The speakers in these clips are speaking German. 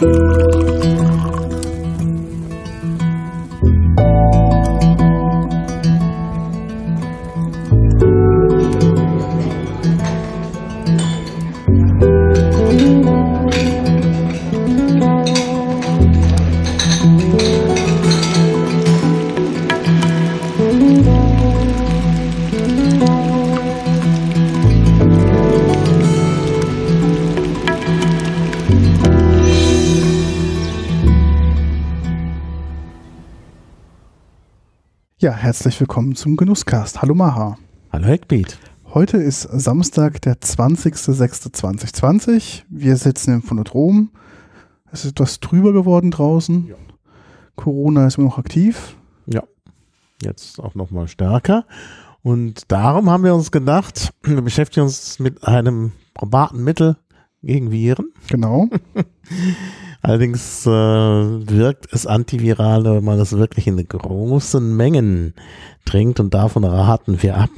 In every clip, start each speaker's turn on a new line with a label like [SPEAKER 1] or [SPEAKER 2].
[SPEAKER 1] Ja, herzlich willkommen zum Genusscast. Hallo Maha.
[SPEAKER 2] Hallo Heckbeat.
[SPEAKER 1] Heute ist Samstag, der 20.06.2020. Wir sitzen im Phonodrom. Es ist etwas trüber geworden draußen.
[SPEAKER 2] Ja.
[SPEAKER 1] Corona ist immer noch aktiv.
[SPEAKER 2] Ja, jetzt auch nochmal stärker. Und darum haben wir uns gedacht, wir beschäftigen uns mit einem probaten Mittel gegen Viren.
[SPEAKER 1] Genau.
[SPEAKER 2] Allerdings äh, wirkt es antiviral, wenn man das wirklich in großen Mengen trinkt und davon raten wir ab,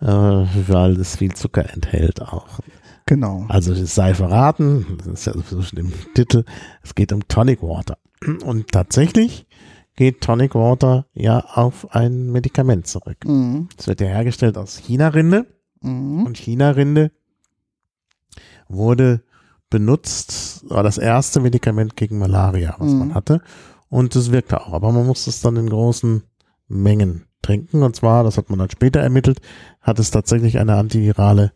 [SPEAKER 2] ja. äh, weil es viel Zucker enthält auch.
[SPEAKER 1] Genau.
[SPEAKER 2] Also es sei verraten, das ist ja sowieso schon im Titel, es geht um Tonic Water. Und tatsächlich geht Tonic Water ja auf ein Medikament zurück. Es
[SPEAKER 1] Mhm.
[SPEAKER 2] wird ja hergestellt aus China-Rinde
[SPEAKER 1] Mhm.
[SPEAKER 2] und China-Rinde wurde benutzt, war das erste Medikament gegen Malaria, was
[SPEAKER 1] Mhm.
[SPEAKER 2] man hatte. Und es wirkte auch, aber man musste es dann in großen Mengen trinken. Und zwar, das hat man dann später ermittelt, hat es tatsächlich eine antivirale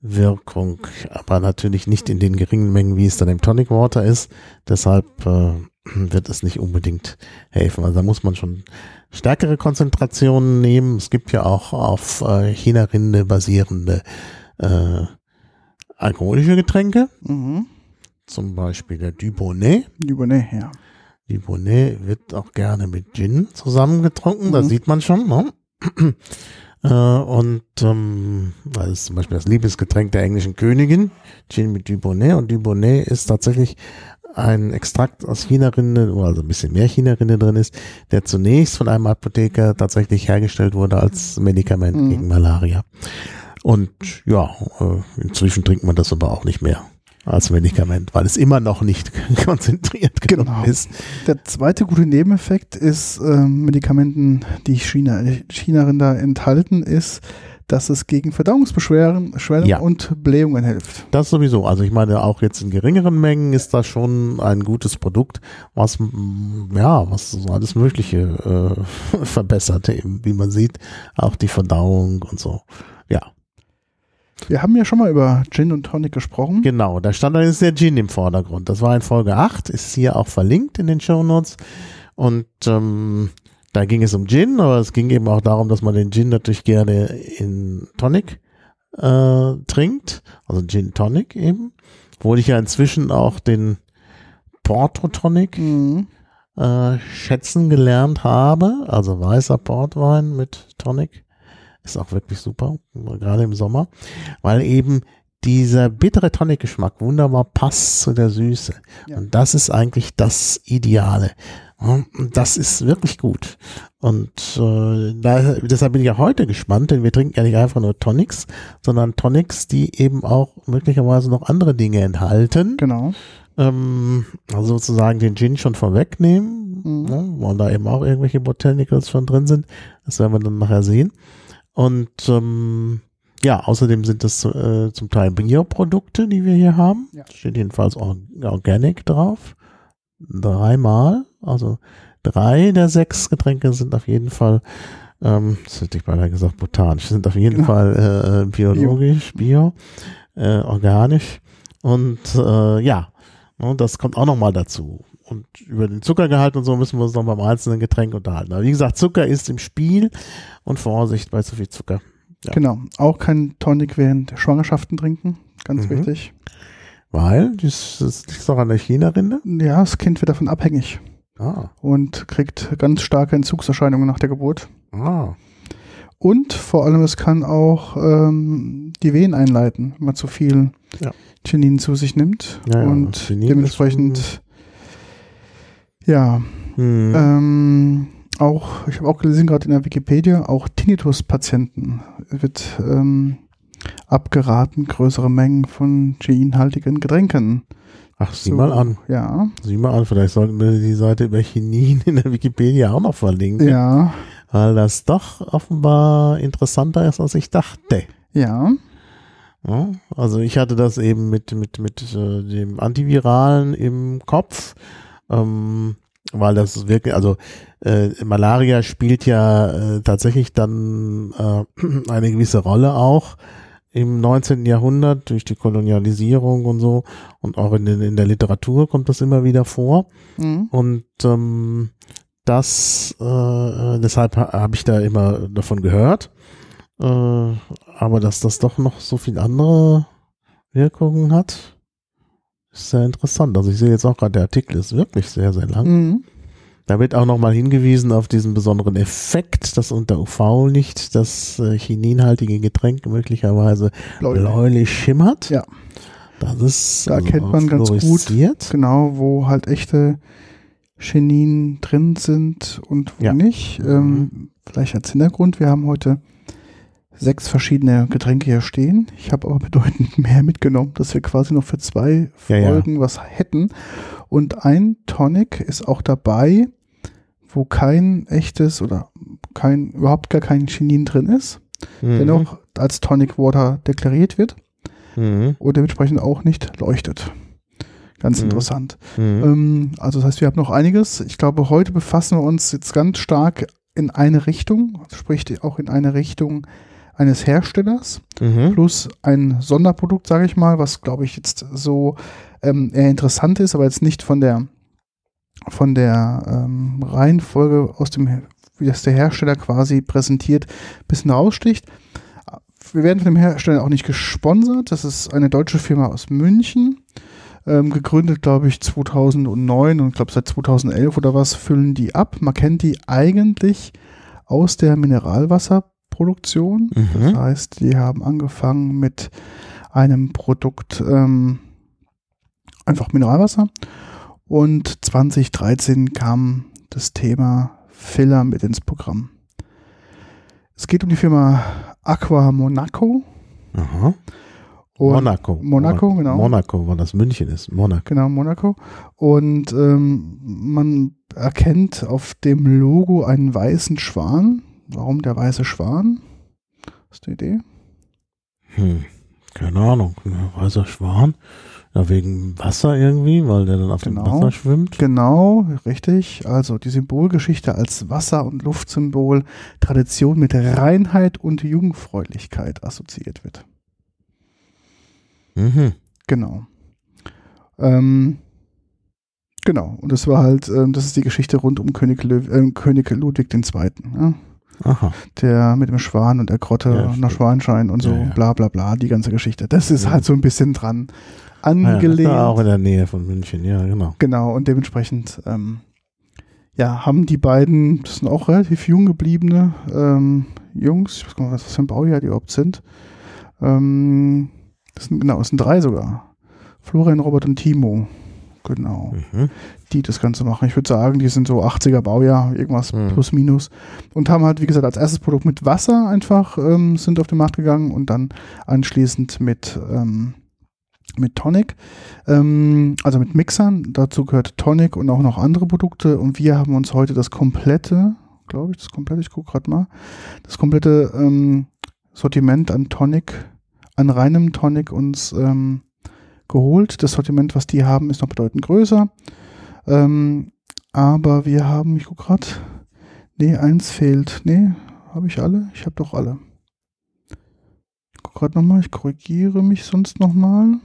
[SPEAKER 2] Wirkung, aber natürlich nicht in den geringen Mengen, wie es dann im Tonic Water ist. Deshalb äh, wird es nicht unbedingt helfen. Also da muss man schon stärkere Konzentrationen nehmen. Es gibt ja auch auf äh, China-Rinde basierende äh, alkoholische Getränke,
[SPEAKER 1] Mhm.
[SPEAKER 2] zum Beispiel der Dubonnet.
[SPEAKER 1] Dubonnet, ja.
[SPEAKER 2] Dubonnet wird auch gerne mit Gin zusammengetrunken, das
[SPEAKER 1] Mhm.
[SPEAKER 2] sieht man schon. Ne? Äh, und ähm, das ist zum Beispiel das Liebesgetränk der englischen Königin, Gin mit Dubonnet. Und Dubonnet ist tatsächlich ein Extrakt aus China-Rinde, wo also ein bisschen mehr China-Rinde drin ist, der zunächst von einem Apotheker tatsächlich hergestellt wurde als Medikament
[SPEAKER 1] Mhm.
[SPEAKER 2] gegen Malaria. Und ja, äh, inzwischen trinkt man das aber auch nicht mehr als Medikament, weil es immer noch nicht konzentriert genug
[SPEAKER 1] Genau.
[SPEAKER 2] ist.
[SPEAKER 1] Der zweite gute Nebeneffekt ist ähm, Medikamenten, die China, China-Rinder enthalten, ist, dass es gegen Verdauungsbeschwerden Schwellen
[SPEAKER 2] Ja.
[SPEAKER 1] und Blähungen hilft.
[SPEAKER 2] Das sowieso. Also ich meine, auch jetzt in geringeren Mengen ist das schon ein gutes Produkt, was ja, was alles Mögliche äh, verbessert, eben, wie man sieht, auch die Verdauung und so. Ja,
[SPEAKER 1] Wir haben ja schon mal über Gin und Tonic gesprochen.
[SPEAKER 2] genau. Da stand allerdings der Gin im Vordergrund. Das war in Folge 8, ist hier auch verlinkt in den Show Notes. Und ähm, da ging es um Gin, aber es ging eben auch darum, dass man den Gin natürlich gerne in Tonic äh, trinkt, also Gin Tonic eben. Obwohl ich ja inzwischen auch den Porto Tonic
[SPEAKER 1] Mhm.
[SPEAKER 2] äh, schätzen gelernt habe, also weißer Portwein mit Tonic. Ist auch wirklich super, gerade im Sommer, weil eben dieser bittere Tonic-Geschmack wunderbar passt zu der Süße.
[SPEAKER 1] Ja.
[SPEAKER 2] Und das ist eigentlich das Ideale. Ja, Das ist wirklich gut. Und äh, da, deshalb bin ich auch heute gespannt, denn wir trinken ja nicht einfach nur Tonics, sondern Tonics, die eben auch möglicherweise noch andere Dinge enthalten
[SPEAKER 1] Genau.
[SPEAKER 2] ähm, also sozusagen den Gin schon vorwegnehmen,
[SPEAKER 1] Mhm.
[SPEAKER 2] ne, weil da eben auch irgendwelche Botanicals schon drin sind. Das werden wir dann nachher sehen. Und ähm, ja, außerdem sind das äh, zum Teil Bioprodukte, die wir hier haben.
[SPEAKER 1] Ja.
[SPEAKER 2] Steht jedenfalls Or Organic drauf. Dreimal. Also drei der sechs Getränke sind auf jeden Fall, ähm, das hätte ich beinahe gesagt, botanisch, sind auf jeden
[SPEAKER 1] Genau.
[SPEAKER 2] Fall äh, biologisch, bio, äh, organisch. Und äh, ja, ne, das kommt auch nochmal dazu. Und über den Zuckergehalt und so müssen wir uns noch beim einzelnen Getränk unterhalten. Aber wie gesagt, Zucker ist im Spiel und Vorsicht bei zu viel Zucker. Ja.
[SPEAKER 1] Genau. Auch kein Tonic während Schwangerschaften trinken. Ganz
[SPEAKER 2] Mhm.
[SPEAKER 1] wichtig.
[SPEAKER 2] Weil, das, das liegt doch an der China-Rinde.
[SPEAKER 1] Ja, das Kind wird davon abhängig
[SPEAKER 2] Ah,
[SPEAKER 1] und kriegt ganz starke Entzugserscheinungen nach der Geburt.
[SPEAKER 2] ah,
[SPEAKER 1] Und vor allem, es kann auch ähm, die Wehen einleiten, wenn man zu viel
[SPEAKER 2] Ja.
[SPEAKER 1] Chinin zu sich nimmt.
[SPEAKER 2] Ja, ja,
[SPEAKER 1] und
[SPEAKER 2] Chinin
[SPEAKER 1] dementsprechend, ja,
[SPEAKER 2] hm.
[SPEAKER 1] ähm, auch, ich habe auch gelesen, gerade in der Wikipedia, auch Tinnitus-Patienten wird ähm, abgeraten, größere Mengen von geinhaltigen Getränken
[SPEAKER 2] Ach, sieh mal an.
[SPEAKER 1] Ja.
[SPEAKER 2] Sieh mal an, vielleicht sollten wir die Seite über Chinin in der Wikipedia auch noch verlinken.
[SPEAKER 1] Ja.
[SPEAKER 2] Weil das doch offenbar interessanter ist, als ich dachte.
[SPEAKER 1] Ja.
[SPEAKER 2] Ja, also ich hatte das eben mit, mit, mit äh, dem Antiviralen im Kopf, ähm, weil das ist wirklich, also äh, Malaria spielt ja äh, tatsächlich dann äh, eine gewisse Rolle auch im 19. Jahrhundert durch die Kolonialisierung und so und auch in, den, in der Literatur kommt das immer wieder vor
[SPEAKER 1] Mhm.
[SPEAKER 2] und ähm, das, äh, deshalb ha, habe ich da immer davon gehört. Äh, aber dass das doch noch so viel andere Wirkungen hat, ist sehr interessant. Also ich sehe jetzt auch gerade, der Artikel ist wirklich sehr, sehr lang.
[SPEAKER 1] Mhm.
[SPEAKER 2] Da wird auch nochmal hingewiesen auf diesen besonderen Effekt, dass unter UV-Licht das äh, chininhaltige Getränk möglicherweise
[SPEAKER 1] Bläulich.
[SPEAKER 2] bläulich schimmert.
[SPEAKER 1] Ja.
[SPEAKER 2] Das ist
[SPEAKER 1] Da erkennt man ganz gut. Genau, wo halt echte Chenin drin sind und wo
[SPEAKER 2] Ja.
[SPEAKER 1] nicht. Ähm, vielleicht als Hintergrund, wir haben heute sechs verschiedene Getränke hier stehen. Ich habe aber bedeutend mehr mitgenommen, dass wir quasi noch für zwei
[SPEAKER 2] Ja, ja.
[SPEAKER 1] Folgen was hätten. Und ein Tonic ist auch dabei, wo kein echtes oder kein, überhaupt gar kein Chinin drin ist,
[SPEAKER 2] Mhm.
[SPEAKER 1] dennoch als Tonic Water deklariert wird
[SPEAKER 2] Mhm.
[SPEAKER 1] und dementsprechend auch nicht leuchtet. Ganz
[SPEAKER 2] Mhm.
[SPEAKER 1] interessant.
[SPEAKER 2] Mhm.
[SPEAKER 1] Ähm, also das heißt, wir haben noch einiges. Ich glaube, heute befassen wir uns jetzt ganz stark in eine Richtung, sprich auch in eine Richtung eines Herstellers
[SPEAKER 2] Mhm.
[SPEAKER 1] plus ein Sonderprodukt, sage ich mal, was glaube ich jetzt so ähm, eher interessant ist, aber jetzt nicht von der von der ähm, Reihenfolge aus dem, wie das der Hersteller quasi präsentiert, ein bisschen raussticht. Wir werden von dem Hersteller auch nicht gesponsert. Das ist eine deutsche Firma aus München. Ähm, gegründet, glaube ich, 2009 und ich glaube seit 2011 oder was füllen die ab. Man kennt die eigentlich aus der Mineralwasserproduktion. Das
[SPEAKER 2] Mhm.
[SPEAKER 1] heißt, die haben angefangen mit einem Produkt, ähm, einfach Mineralwasser. Und 2013 kam das Thema Filler mit ins Programm. Es geht um die Firma Aqua Monaco.
[SPEAKER 2] Aha. Monaco.
[SPEAKER 1] Monaco, genau.
[SPEAKER 2] Monaco, weil das München ist. Monaco.
[SPEAKER 1] Genau, Monaco. Und ähm, man erkennt auf dem Logo einen weißen Schwan. Warum der weiße Schwan? Hast du eine Idee?
[SPEAKER 2] Hm. Keine Ahnung. Weißer Schwan. Ja, wegen Wasser irgendwie, weil der dann auf dem
[SPEAKER 1] Genau.
[SPEAKER 2] Wasser schwimmt.
[SPEAKER 1] Genau, richtig. Also die Symbolgeschichte als Wasser- und Luftsymbol, Tradition mit Reinheit und Jungfräulichkeit assoziiert wird.
[SPEAKER 2] Mhm.
[SPEAKER 1] Genau. Ähm, genau. Und das war halt, ähm, das ist die Geschichte rund um König, Löw, äh, König Ludwig II. Ja?
[SPEAKER 2] Aha.
[SPEAKER 1] Der mit dem Schwan und der Grotte
[SPEAKER 2] Ja,
[SPEAKER 1] nach. Schwanschein und so,
[SPEAKER 2] Ja, ja.
[SPEAKER 1] bla bla bla, die ganze Geschichte. Das ist
[SPEAKER 2] Ja.
[SPEAKER 1] halt so ein bisschen dran
[SPEAKER 2] Ja,
[SPEAKER 1] angelehnt.
[SPEAKER 2] da auch in der Nähe von München, ja, genau.
[SPEAKER 1] Genau, und dementsprechend, ähm, ja, haben die beiden, das sind auch relativ jung gebliebene ähm, Jungs, ich weiß gar nicht, was für ein Baujahr die überhaupt sind. Ähm, das sind, genau, es sind drei sogar. Florian, Robert und Timo. Genau,
[SPEAKER 2] Mhm.
[SPEAKER 1] Die das Ganze machen. Ich würde sagen, die sind so 80er Baujahr, irgendwas
[SPEAKER 2] Mhm.
[SPEAKER 1] plus minus. Und haben halt, wie gesagt, als erstes Produkt mit Wasser einfach ähm, sind auf den Markt gegangen und dann anschließend mit, ähm, mit Tonic, ähm, also mit Mixern. Dazu gehört Tonic und auch noch andere Produkte. Und wir haben uns heute das komplette, glaube ich, das komplette, ich gucke gerade mal, das komplette ähm, Sortiment an Tonic, an reinem Tonic uns ähm, geholt. Das Sortiment, was die haben, ist noch bedeutend größer. Ähm, aber wir haben, ich gucke gerade, nee, eins fehlt. Nee, habe ich alle? Ich habe doch alle. Ich gucke gerade nochmal, ich korrigiere mich sonst nochmal.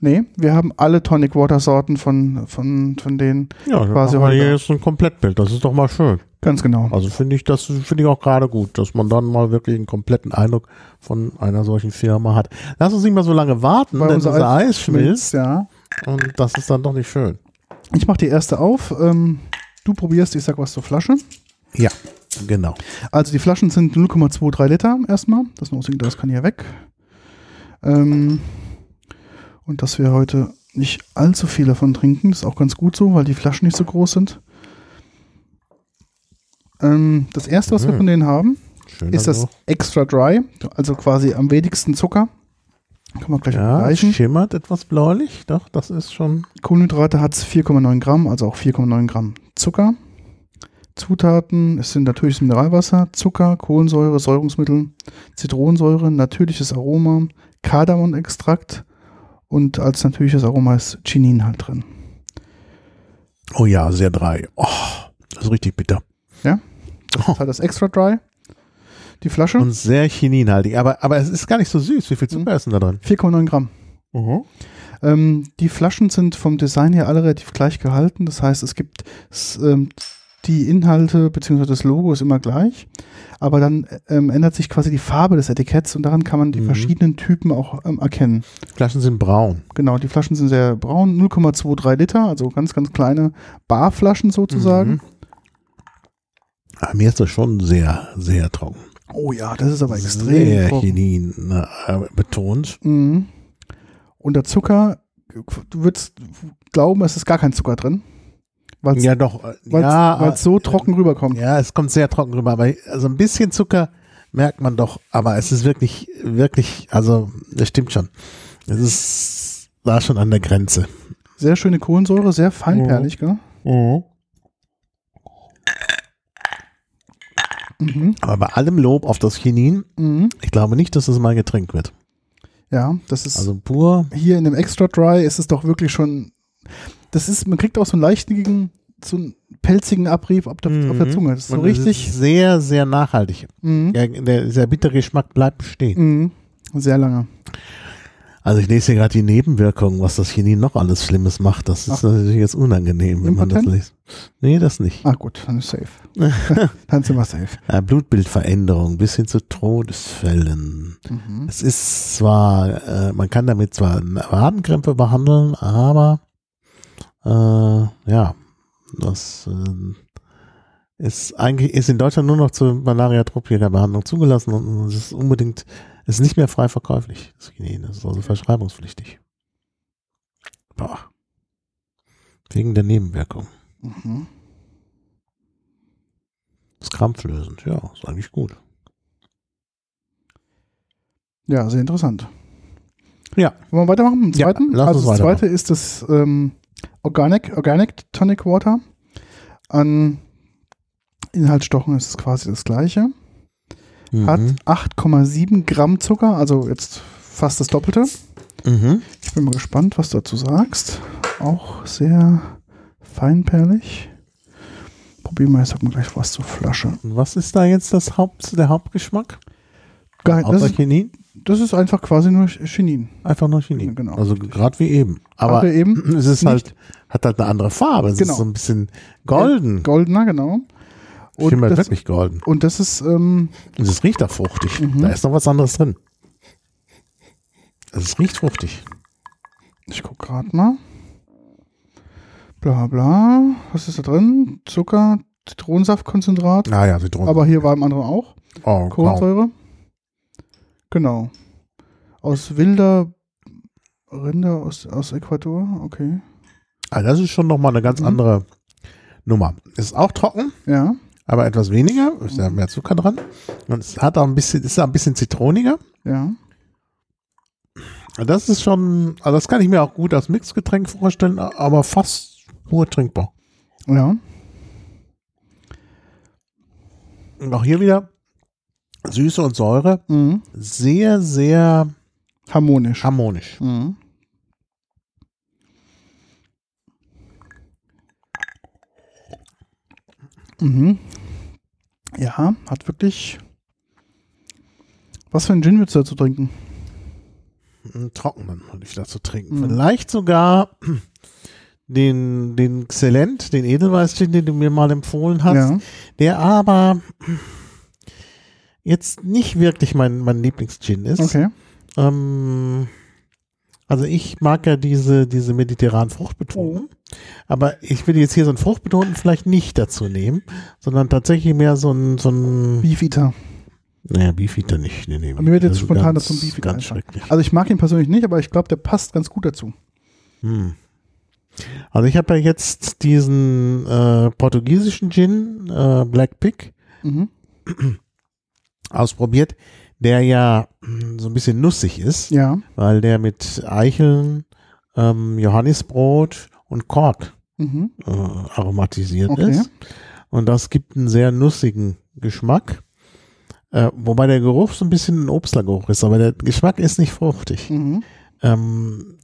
[SPEAKER 1] Nee, wir haben alle Tonic Water Sorten von, von, von denen.
[SPEAKER 2] Ja,
[SPEAKER 1] Quasi heute.
[SPEAKER 2] hier jetzt ein Komplettbild. Das ist doch mal schön.
[SPEAKER 1] Ganz genau.
[SPEAKER 2] Also finde ich, das finde ich auch gerade gut, dass man dann mal wirklich einen kompletten Eindruck von einer solchen Firma hat. Lass uns nicht mal so lange warten,
[SPEAKER 1] Weil
[SPEAKER 2] denn
[SPEAKER 1] unser
[SPEAKER 2] unser
[SPEAKER 1] Eis
[SPEAKER 2] Eis schmilzt
[SPEAKER 1] Ja.
[SPEAKER 2] Und das ist dann doch nicht schön.
[SPEAKER 1] Ich mache die erste auf. Ähm, du probierst, ich sag was zur Flasche.
[SPEAKER 2] Ja, genau.
[SPEAKER 1] Also die Flaschen sind 0,23 Liter erstmal. Das Nosing das kann hier weg. Ähm, und dass wir heute nicht allzu viel davon trinken, ist auch ganz gut so, weil die Flaschen nicht so groß sind. Ähm, das erste, was wir
[SPEAKER 2] Mhm.
[SPEAKER 1] von denen haben,
[SPEAKER 2] Schön
[SPEAKER 1] ist das
[SPEAKER 2] also.
[SPEAKER 1] Extra Dry, also quasi am wenigsten Zucker Kann man gleich
[SPEAKER 2] Ja,
[SPEAKER 1] vergleichen.
[SPEAKER 2] schimmert etwas bläulich. Doch, das ist schon.
[SPEAKER 1] Kohlenhydrate hat es 4,9 Gramm, also auch 4,9 Gramm Zucker. Zutaten, es sind natürliches Mineralwasser, Zucker, Kohlensäure, Säurungsmittel, Zitronensäure, natürliches Aroma, Kardamomextrakt und als natürliches Aroma ist Chinin halt drin.
[SPEAKER 2] Oh ja, sehr drei. Oh, das ist richtig bitter.
[SPEAKER 1] Das ist halt das Extra Dry. Die Flasche,
[SPEAKER 2] Und sehr chininhaltig. Aber, aber es ist gar nicht so süß. Wie viel
[SPEAKER 1] Mhm.
[SPEAKER 2] Zucker ist denn da drin?
[SPEAKER 1] 4,9 Gramm. Ähm, die Flaschen sind vom Design her alle relativ gleich gehalten. Das heißt, es gibt ähm, die Inhalte bzw. das Logo ist immer gleich, aber dann ähm, ändert sich quasi die Farbe des Etiketts und daran kann man die
[SPEAKER 2] Mhm.
[SPEAKER 1] verschiedenen Typen auch ähm, erkennen.
[SPEAKER 2] Flaschen sind braun.
[SPEAKER 1] Genau, die Flaschen sind sehr braun, 0,23 Liter, also ganz, ganz kleine Barflaschen sozusagen.
[SPEAKER 2] Mhm. Ah, mir ist das schon sehr, sehr trocken.
[SPEAKER 1] Oh ja, das ist aber extrem.
[SPEAKER 2] Chinin äh, betont.
[SPEAKER 1] Mhm. Und der Zucker, du würdest glauben, es ist gar kein Zucker drin, weil es
[SPEAKER 2] Ja, doch. äh,
[SPEAKER 1] weil's,
[SPEAKER 2] ja,
[SPEAKER 1] weil's so
[SPEAKER 2] äh,
[SPEAKER 1] trocken rüberkommt.
[SPEAKER 2] Ja, es kommt sehr trocken rüber, aber also ein bisschen Zucker merkt man doch, aber es ist wirklich, wirklich, also das stimmt schon. Es ist da schon an der Grenze.
[SPEAKER 1] Sehr schöne Kohlensäure, sehr feinperlig, gell? Mhm.
[SPEAKER 2] Aber bei allem Lob auf das Chinin,
[SPEAKER 1] Mhm.
[SPEAKER 2] ich glaube nicht, dass es mein Getränk wird.
[SPEAKER 1] Ja, das ist
[SPEAKER 2] Also pur,
[SPEAKER 1] hier in dem Extra Dry ist es doch wirklich schon. Das ist, man kriegt auch so einen leichten, so einen pelzigen Abrieb auf der, auf der
[SPEAKER 2] Mhm.
[SPEAKER 1] Zunge. Das ist so
[SPEAKER 2] und
[SPEAKER 1] richtig.
[SPEAKER 2] ist sehr, sehr nachhaltig.
[SPEAKER 1] Mhm.
[SPEAKER 2] Ja, der, der bittere Geschmack bleibt bestehen.
[SPEAKER 1] Mhm. Sehr lange.
[SPEAKER 2] Also ich lese hier gerade die Nebenwirkungen, was das Chinin noch alles Schlimmes macht. Das ist
[SPEAKER 1] Ach.
[SPEAKER 2] natürlich jetzt unangenehm, wenn man das liest. Nee, das nicht.
[SPEAKER 1] Ah, gut, dann ist safe. dann sind wir safe.
[SPEAKER 2] Äh, Blutbildveränderung bis hin zu Todesfällen.
[SPEAKER 1] Mhm.
[SPEAKER 2] Es ist zwar, äh, man kann damit zwar Wadenkrämpfe behandeln, aber äh, ja, das äh, ist eigentlich ist in Deutschland nur noch zur Malaria tropica Behandlung zugelassen und es ist unbedingt, ist nicht mehr frei verkäuflich. Das Chinin. Das ist also verschreibungspflichtig. Boah. Wegen der Nebenwirkung.
[SPEAKER 1] Mhm.
[SPEAKER 2] Das ist krampflösend, ja, ist eigentlich gut.
[SPEAKER 1] Ja, sehr interessant.
[SPEAKER 2] Ja.
[SPEAKER 1] Wollen wir weitermachen
[SPEAKER 2] Ja,
[SPEAKER 1] zweiten?
[SPEAKER 2] lass
[SPEAKER 1] also das zweite ist das ähm, Organic, Organic Tonic Water. An Inhaltsstoffen ist es quasi das gleiche. Hat
[SPEAKER 2] Mhm.
[SPEAKER 1] 8,7 Gramm Zucker, also jetzt fast das Doppelte.
[SPEAKER 2] Mhm.
[SPEAKER 1] Ich bin mal gespannt, was du dazu sagst. Auch sehr feinperlig. Probieren wir jetzt mal gleich was zur Flasche.
[SPEAKER 2] Und was ist da jetzt das Haupt, der Hauptgeschmack?
[SPEAKER 1] Geil, das, ist, das ist einfach quasi nur Chinin.
[SPEAKER 2] Einfach nur Chinin.
[SPEAKER 1] Genau.
[SPEAKER 2] Also gerade wie eben. Aber
[SPEAKER 1] eben
[SPEAKER 2] es ist halt, hat halt eine andere Farbe. Es
[SPEAKER 1] Genau.
[SPEAKER 2] ist so ein bisschen golden.
[SPEAKER 1] Goldener, genau. Und
[SPEAKER 2] Schimmert
[SPEAKER 1] das,
[SPEAKER 2] wirklich golden.
[SPEAKER 1] und das ist, ähm,
[SPEAKER 2] es riecht auch fruchtig.
[SPEAKER 1] Mhm.
[SPEAKER 2] Da ist noch was anderes drin. Es riecht fruchtig.
[SPEAKER 1] ich guck gerade mal. Bla bla. Was ist da drin? Zucker, Zitronensaftkonzentrat.
[SPEAKER 2] Naja, Zitronen.
[SPEAKER 1] Aber hier war im anderen auch.
[SPEAKER 2] oh.
[SPEAKER 1] Kohlensäure. Genau. Aus wilder Rinder aus, aus Ecuador. Okay.
[SPEAKER 2] Ah, das ist schon nochmal eine ganz
[SPEAKER 1] Mhm.
[SPEAKER 2] andere Nummer. Ist auch trocken,
[SPEAKER 1] Ja.
[SPEAKER 2] Aber etwas weniger. Ist ja mehr Zucker dran. Und es hat auch ein bisschen, ist auch ein bisschen zitroniger.
[SPEAKER 1] Ja.
[SPEAKER 2] Das ist schon, also das kann ich mir auch gut als Mixgetränk vorstellen, aber fast pur trinkbar.
[SPEAKER 1] Ja.
[SPEAKER 2] Und auch hier wieder Süße und Säure
[SPEAKER 1] Mhm.
[SPEAKER 2] sehr, sehr
[SPEAKER 1] Harmonisch.
[SPEAKER 2] harmonisch.
[SPEAKER 1] Mhm. Mhm. Ja, hat wirklich. Was für einen Gin würdest du dazu trinken?
[SPEAKER 2] Einen Trockenen würde ich dazu trinken.
[SPEAKER 1] Mhm.
[SPEAKER 2] Vielleicht sogar den, den Xelent, den Edelweiß-Gin, den du mir mal empfohlen hast,
[SPEAKER 1] Ja.
[SPEAKER 2] der aber jetzt nicht wirklich mein, mein Lieblings-Gin ist.
[SPEAKER 1] Okay.
[SPEAKER 2] Ähm, also ich mag ja diese, diese mediterranen Fruchtbetonten, aber ich würde jetzt hier so einen Fruchtbetonten vielleicht nicht dazu nehmen, sondern tatsächlich mehr so ein, so ein
[SPEAKER 1] Beef Eater.
[SPEAKER 2] naja, Beefeater nicht. Nee, nee,
[SPEAKER 1] Mir wird jetzt
[SPEAKER 2] ist
[SPEAKER 1] spontan
[SPEAKER 2] ganz,
[SPEAKER 1] dazu ein Beefeater
[SPEAKER 2] Ganz schrecklich.
[SPEAKER 1] Also ich mag ihn persönlich nicht, aber ich glaube, der passt ganz gut dazu.
[SPEAKER 2] Hm. Also ich habe ja jetzt diesen äh, portugiesischen Gin, äh, Black Pig,
[SPEAKER 1] Mhm.
[SPEAKER 2] ausprobiert. der ja mm, so ein bisschen nussig ist,
[SPEAKER 1] Ja.
[SPEAKER 2] weil der mit Eicheln, ähm, Johannisbrot und Kork
[SPEAKER 1] Mhm.
[SPEAKER 2] äh, aromatisiert
[SPEAKER 1] Okay.
[SPEAKER 2] ist. Und das gibt einen sehr nussigen Geschmack. Äh, wobei der Geruch so ein bisschen ein Obstlergeruch ist, aber der Geschmack ist nicht fruchtig.
[SPEAKER 1] Mhm.
[SPEAKER 2] Ähm,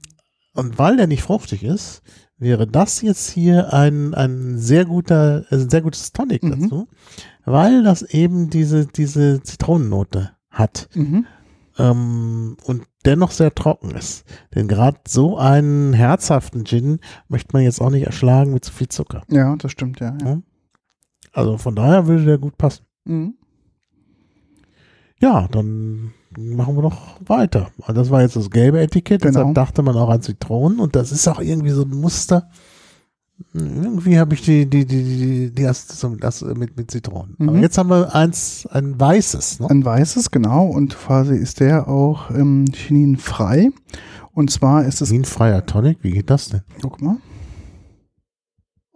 [SPEAKER 2] und weil der nicht fruchtig ist, wäre das jetzt hier ein, ein sehr guter, äh, sehr gutes Tonic
[SPEAKER 1] Mhm.
[SPEAKER 2] dazu, weil das eben diese, diese Zitronennote hat
[SPEAKER 1] Mhm.
[SPEAKER 2] Ähm, und dennoch sehr trocken ist. Denn gerade so einen herzhaften Gin möchte man jetzt auch nicht erschlagen mit zu viel Zucker.
[SPEAKER 1] Ja, das stimmt, ja. ja.
[SPEAKER 2] Also von daher würde der gut passen.
[SPEAKER 1] Mhm.
[SPEAKER 2] Ja, dann machen wir noch weiter. Das war jetzt das gelbe Etikett,
[SPEAKER 1] Genau.
[SPEAKER 2] deshalb dachte man auch an Zitronen und das ist auch irgendwie so ein Muster. Irgendwie habe ich die, die, die, die, die erste das mit, mit Zitronen. Aber
[SPEAKER 1] Mhm.
[SPEAKER 2] jetzt haben wir eins, ein weißes, ne?
[SPEAKER 1] Ein weißes, genau. Und quasi ist der auch ähm, chininfrei. Und zwar ist es,
[SPEAKER 2] Wie ein freier Tonic, wie geht das denn?
[SPEAKER 1] guck mal,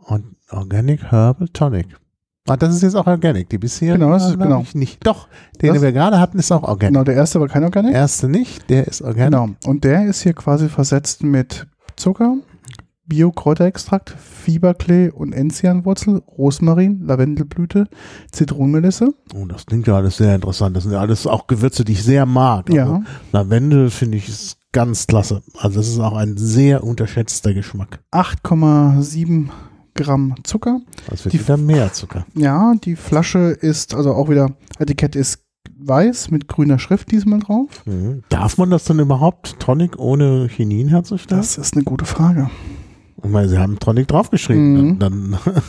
[SPEAKER 2] Und Organic Herbal Tonic. Ah, das ist jetzt auch Organic. Die bisher
[SPEAKER 1] Genau, das ist- genau.
[SPEAKER 2] ich nicht. Doch, den
[SPEAKER 1] Das-
[SPEAKER 2] wir gerade hatten, ist auch Organic.
[SPEAKER 1] genau, der erste war kein Organic.
[SPEAKER 2] Der erste nicht, der ist Organic.
[SPEAKER 1] Genau. Und der ist hier quasi versetzt mit Zucker, Bio-Kräuterextrakt, Fieberklee und Enzianwurzel, Rosmarin, Lavendelblüte, Zitronenmelisse.
[SPEAKER 2] Oh, das klingt ja alles sehr interessant. Das sind ja alles auch Gewürze, die ich sehr mag. Also
[SPEAKER 1] Ja.
[SPEAKER 2] Lavendel finde ich ist ganz klasse. Also das ist auch ein sehr unterschätzter Geschmack.
[SPEAKER 1] 8,7 Gramm Zucker.
[SPEAKER 2] Das wird
[SPEAKER 1] Die-
[SPEAKER 2] wieder mehr Zucker.
[SPEAKER 1] Ja, die Flasche ist, also auch wieder, Etikett ist weiß mit grüner Schrift diesmal drauf.
[SPEAKER 2] Mhm. Darf man das dann überhaupt Tonic ohne Chinin herzustellen?
[SPEAKER 1] Das ist eine gute Frage.
[SPEAKER 2] Ich meine, sie haben Tonic draufgeschrieben.
[SPEAKER 1] Mhm.
[SPEAKER 2] Dann, dann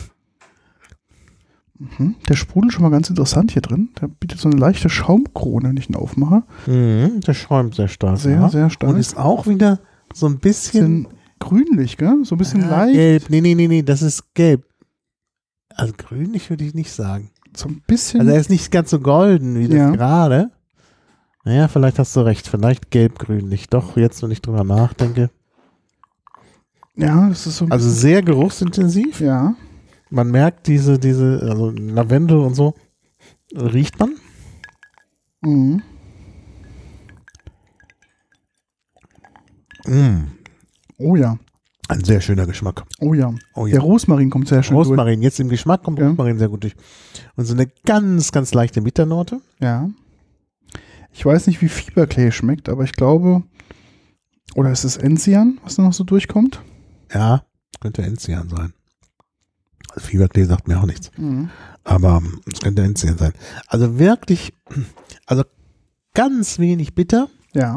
[SPEAKER 1] Mhm. Der Sprudel schon mal ganz interessant hier drin. Der bietet so eine leichte Schaumkrone, wenn ich ihn aufmache.
[SPEAKER 2] mhm, der schäumt sehr stark.
[SPEAKER 1] Sehr,
[SPEAKER 2] ja.
[SPEAKER 1] sehr stark.
[SPEAKER 2] Und ist auch wieder so ein bisschen,
[SPEAKER 1] bisschen grünlich, gell? So ein bisschen
[SPEAKER 2] Ja,
[SPEAKER 1] leicht.
[SPEAKER 2] gelb. Nee, nee, nee, nee, das ist gelb. Also grünlich würde ich nicht sagen.
[SPEAKER 1] So ein bisschen.
[SPEAKER 2] Also er ist nicht ganz so golden wie das
[SPEAKER 1] Ja.
[SPEAKER 2] gerade. Naja, vielleicht hast du recht. Vielleicht gelb-grünlich. Doch, jetzt, wenn ich drüber nachdenke.
[SPEAKER 1] Ja, das ist so
[SPEAKER 2] Also sehr geruchsintensiv.
[SPEAKER 1] Ja.
[SPEAKER 2] Man merkt diese, diese, also Lavendel und so, riecht man.
[SPEAKER 1] Mhm.
[SPEAKER 2] Mm,
[SPEAKER 1] Oh ja.
[SPEAKER 2] ein sehr schöner Geschmack.
[SPEAKER 1] Oh ja.
[SPEAKER 2] Oh
[SPEAKER 1] Der Rosmarin kommt sehr schön durch.
[SPEAKER 2] Rosmarin, jetzt im Geschmack kommt
[SPEAKER 1] Ja.
[SPEAKER 2] Rosmarin sehr gut durch. Und so eine ganz, ganz leichte Bitternote.
[SPEAKER 1] Ja. Ich weiß nicht, wie Fieberklee schmeckt, aber ich glaube, oder ist es Enzian, was da noch so durchkommt?
[SPEAKER 2] Ja, könnte Enzian sein. Also Fieberklee sagt mir auch nichts.
[SPEAKER 1] Mhm.
[SPEAKER 2] Aber ähm, es könnte Enzian sein. Also wirklich, also ganz wenig Bitterkeit
[SPEAKER 1] Ja.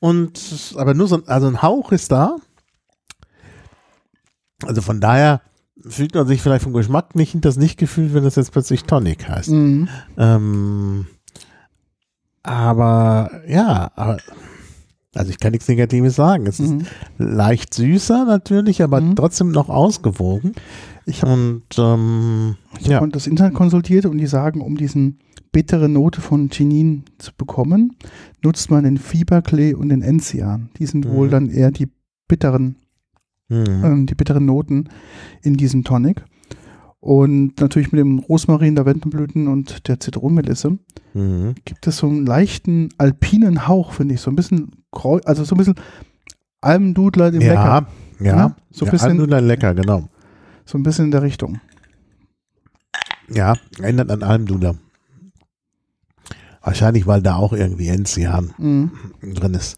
[SPEAKER 2] und aber nur so ein, also ein Hauch ist da. Also von daher fühlt man sich vielleicht vom Geschmack nicht das nicht gefühlt, wenn das jetzt plötzlich Tonic heißt.
[SPEAKER 1] Mhm.
[SPEAKER 2] Ähm, aber ja, aber, also ich kann nichts Negatives sagen. Es ist
[SPEAKER 1] Mhm.
[SPEAKER 2] leicht süßer natürlich, aber
[SPEAKER 1] Mhm.
[SPEAKER 2] trotzdem noch ausgewogen.
[SPEAKER 1] Ich habe
[SPEAKER 2] Und ähm,
[SPEAKER 1] ich
[SPEAKER 2] ja.
[SPEAKER 1] hab das Internet konsultiert und die sagen, um diesen bittere Note von Chinin zu bekommen, nutzt man den Fieberklee und den Enzian. Die sind wohl
[SPEAKER 2] Mhm.
[SPEAKER 1] dann eher die bitteren
[SPEAKER 2] Mhm.
[SPEAKER 1] ähm, die bitteren Noten in diesem Tonic. Und natürlich mit dem Rosmarin, Lavendelblüten und der Zitronenmelisse
[SPEAKER 2] Mhm.
[SPEAKER 1] gibt es so einen leichten alpinen Hauch, finde ich. So ein bisschen, Kreu also so ein bisschen Almdudler im
[SPEAKER 2] Ja,
[SPEAKER 1] Lecker.
[SPEAKER 2] ja.
[SPEAKER 1] Ja, so ein
[SPEAKER 2] ja,
[SPEAKER 1] bisschen-
[SPEAKER 2] Almdudler lecker, genau.
[SPEAKER 1] So ein bisschen in der Richtung.
[SPEAKER 2] Ja, erinnert an Almdudler. Wahrscheinlich, weil da auch irgendwie Enzian
[SPEAKER 1] Mhm.
[SPEAKER 2] drin ist.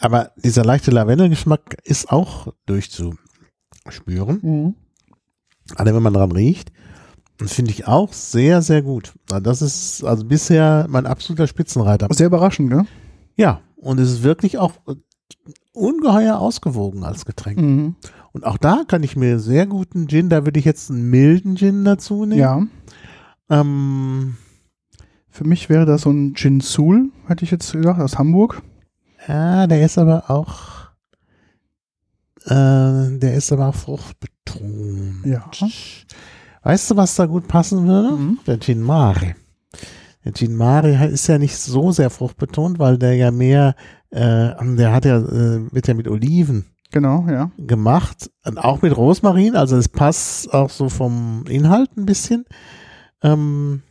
[SPEAKER 2] Aber dieser leichte Lavendelgeschmack ist auch durchzuspüren.
[SPEAKER 1] Mhm.
[SPEAKER 2] Alle, wenn man dran riecht. Und finde ich auch sehr, sehr gut. Das ist also bisher mein absoluter Spitzenreiter.
[SPEAKER 1] Sehr überraschend, ne?
[SPEAKER 2] Ja, und es ist wirklich auch äh, ungeheuer ausgewogen als Getränk.
[SPEAKER 1] Mhm.
[SPEAKER 2] Und auch da kann ich mir sehr guten Gin, da würde ich jetzt einen milden Gin dazu nehmen.
[SPEAKER 1] Ja.
[SPEAKER 2] Ähm,
[SPEAKER 1] Für mich wäre das so ein Gin Sul, hätte ich jetzt gedacht, aus Hamburg.
[SPEAKER 2] ja, der ist aber auch, äh, der ist aber auch fruchtbetont.
[SPEAKER 1] Ja.
[SPEAKER 2] Weißt du, was da gut passen würde?
[SPEAKER 1] Mhm.
[SPEAKER 2] Der Gin Mare. Der Gin Mare ist ja nicht so sehr fruchtbetont, weil der ja mehr, äh, der hat ja, äh, wird ja mit Oliven
[SPEAKER 1] Genau, ja.
[SPEAKER 2] gemacht, und auch mit Rosmarin, also es passt auch so vom Inhalt ein bisschen. Ähm,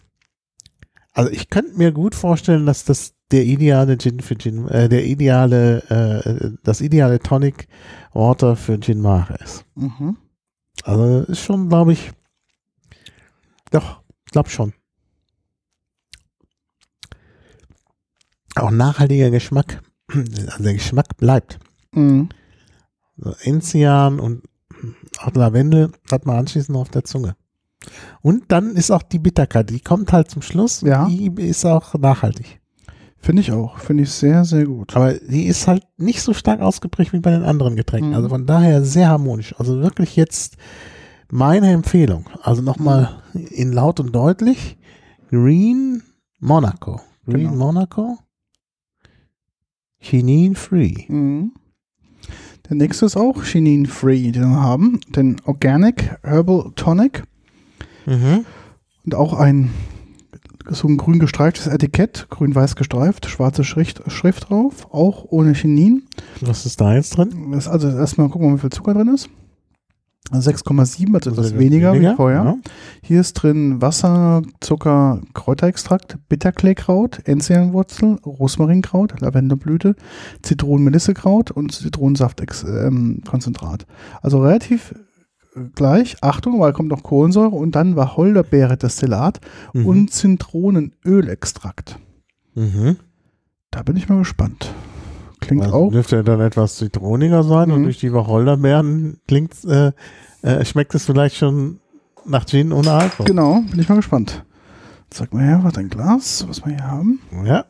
[SPEAKER 2] Also ich könnte mir gut vorstellen, dass das der ideale Gin für Gin, äh, der ideale, äh, das ideale Tonic Water für Gin Mare ist.
[SPEAKER 1] Mhm.
[SPEAKER 2] Also ist schon, glaube ich, doch, glaube schon. Auch nachhaltiger Geschmack. Also der Geschmack bleibt.
[SPEAKER 1] Mhm.
[SPEAKER 2] So Enzian und auch Lavendel hat man anschließend auf der Zunge. Und dann ist auch die Bitterkeit, die kommt halt zum Schluss.
[SPEAKER 1] Ja.
[SPEAKER 2] Die ist auch nachhaltig.
[SPEAKER 1] Finde ich auch. Finde ich sehr, sehr gut.
[SPEAKER 2] Aber die ist halt nicht so stark ausgeprägt wie bei den anderen Getränken.
[SPEAKER 1] Mhm.
[SPEAKER 2] Also von daher sehr harmonisch. Also wirklich jetzt meine Empfehlung. Also nochmal in laut und deutlich. Green Monaco. Green
[SPEAKER 1] Genau.
[SPEAKER 2] Monaco. Chinin Free.
[SPEAKER 1] Mhm. Der nächste ist auch Chinin Free, den wir haben. Den Organic Herbal Tonic.
[SPEAKER 2] Mhm.
[SPEAKER 1] Und auch ein so ein grün gestreiftes Etikett, grün-weiß gestreift, schwarze Schrift, Schrift drauf, auch ohne Chinin.
[SPEAKER 2] Was ist da jetzt drin?
[SPEAKER 1] Das also erstmal gucken wir mal, wie viel Zucker drin ist. Also 6,7, also etwas
[SPEAKER 2] Also
[SPEAKER 1] weniger, wie vorher.
[SPEAKER 2] Ja.
[SPEAKER 1] Hier ist drin Wasser, Zucker, Kräuterextrakt, Bitterkleekraut, Enzianwurzel, Rosmarinkraut, Lavendelblüte, Zitronen-Melissekraut und Zitronensaftkonzentrat. also relativ äh, gleich. Achtung, weil kommt noch Kohlensäure und dann Wacholderbeere-Destillat
[SPEAKER 2] Mhm.
[SPEAKER 1] und Zitronenölextrakt.
[SPEAKER 2] Mhm.
[SPEAKER 1] Da bin ich mal gespannt. Klingt
[SPEAKER 2] Also
[SPEAKER 1] auch.
[SPEAKER 2] dürfte dann etwas zitroniger sein und
[SPEAKER 1] Mhm.
[SPEAKER 2] durch die Wacholderbeeren klingt, äh, äh, schmeckt es vielleicht schon nach Gin ohne Alkohol.
[SPEAKER 1] Genau, bin ich mal gespannt. Sag mal her, was ein Glas, was wir hier haben.
[SPEAKER 2] Ja,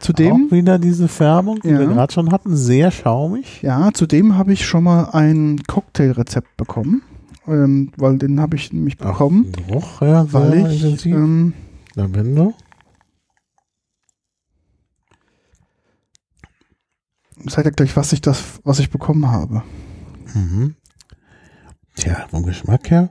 [SPEAKER 1] Zudem,
[SPEAKER 2] auch wieder diese Färbung, die
[SPEAKER 1] Ja.
[SPEAKER 2] wir gerade schon hatten, sehr schaumig.
[SPEAKER 1] ja, zudem habe ich schon mal ein Cocktailrezept bekommen, ähm, weil den habe ich nämlich bekommen,
[SPEAKER 2] Auch Geruch, ja,
[SPEAKER 1] weil ich ähm,
[SPEAKER 2] Lavendel.
[SPEAKER 1] Sag dir gleich, was ich das, was ich bekommen habe.
[SPEAKER 2] Mhm. Tja, vom Geschmack her.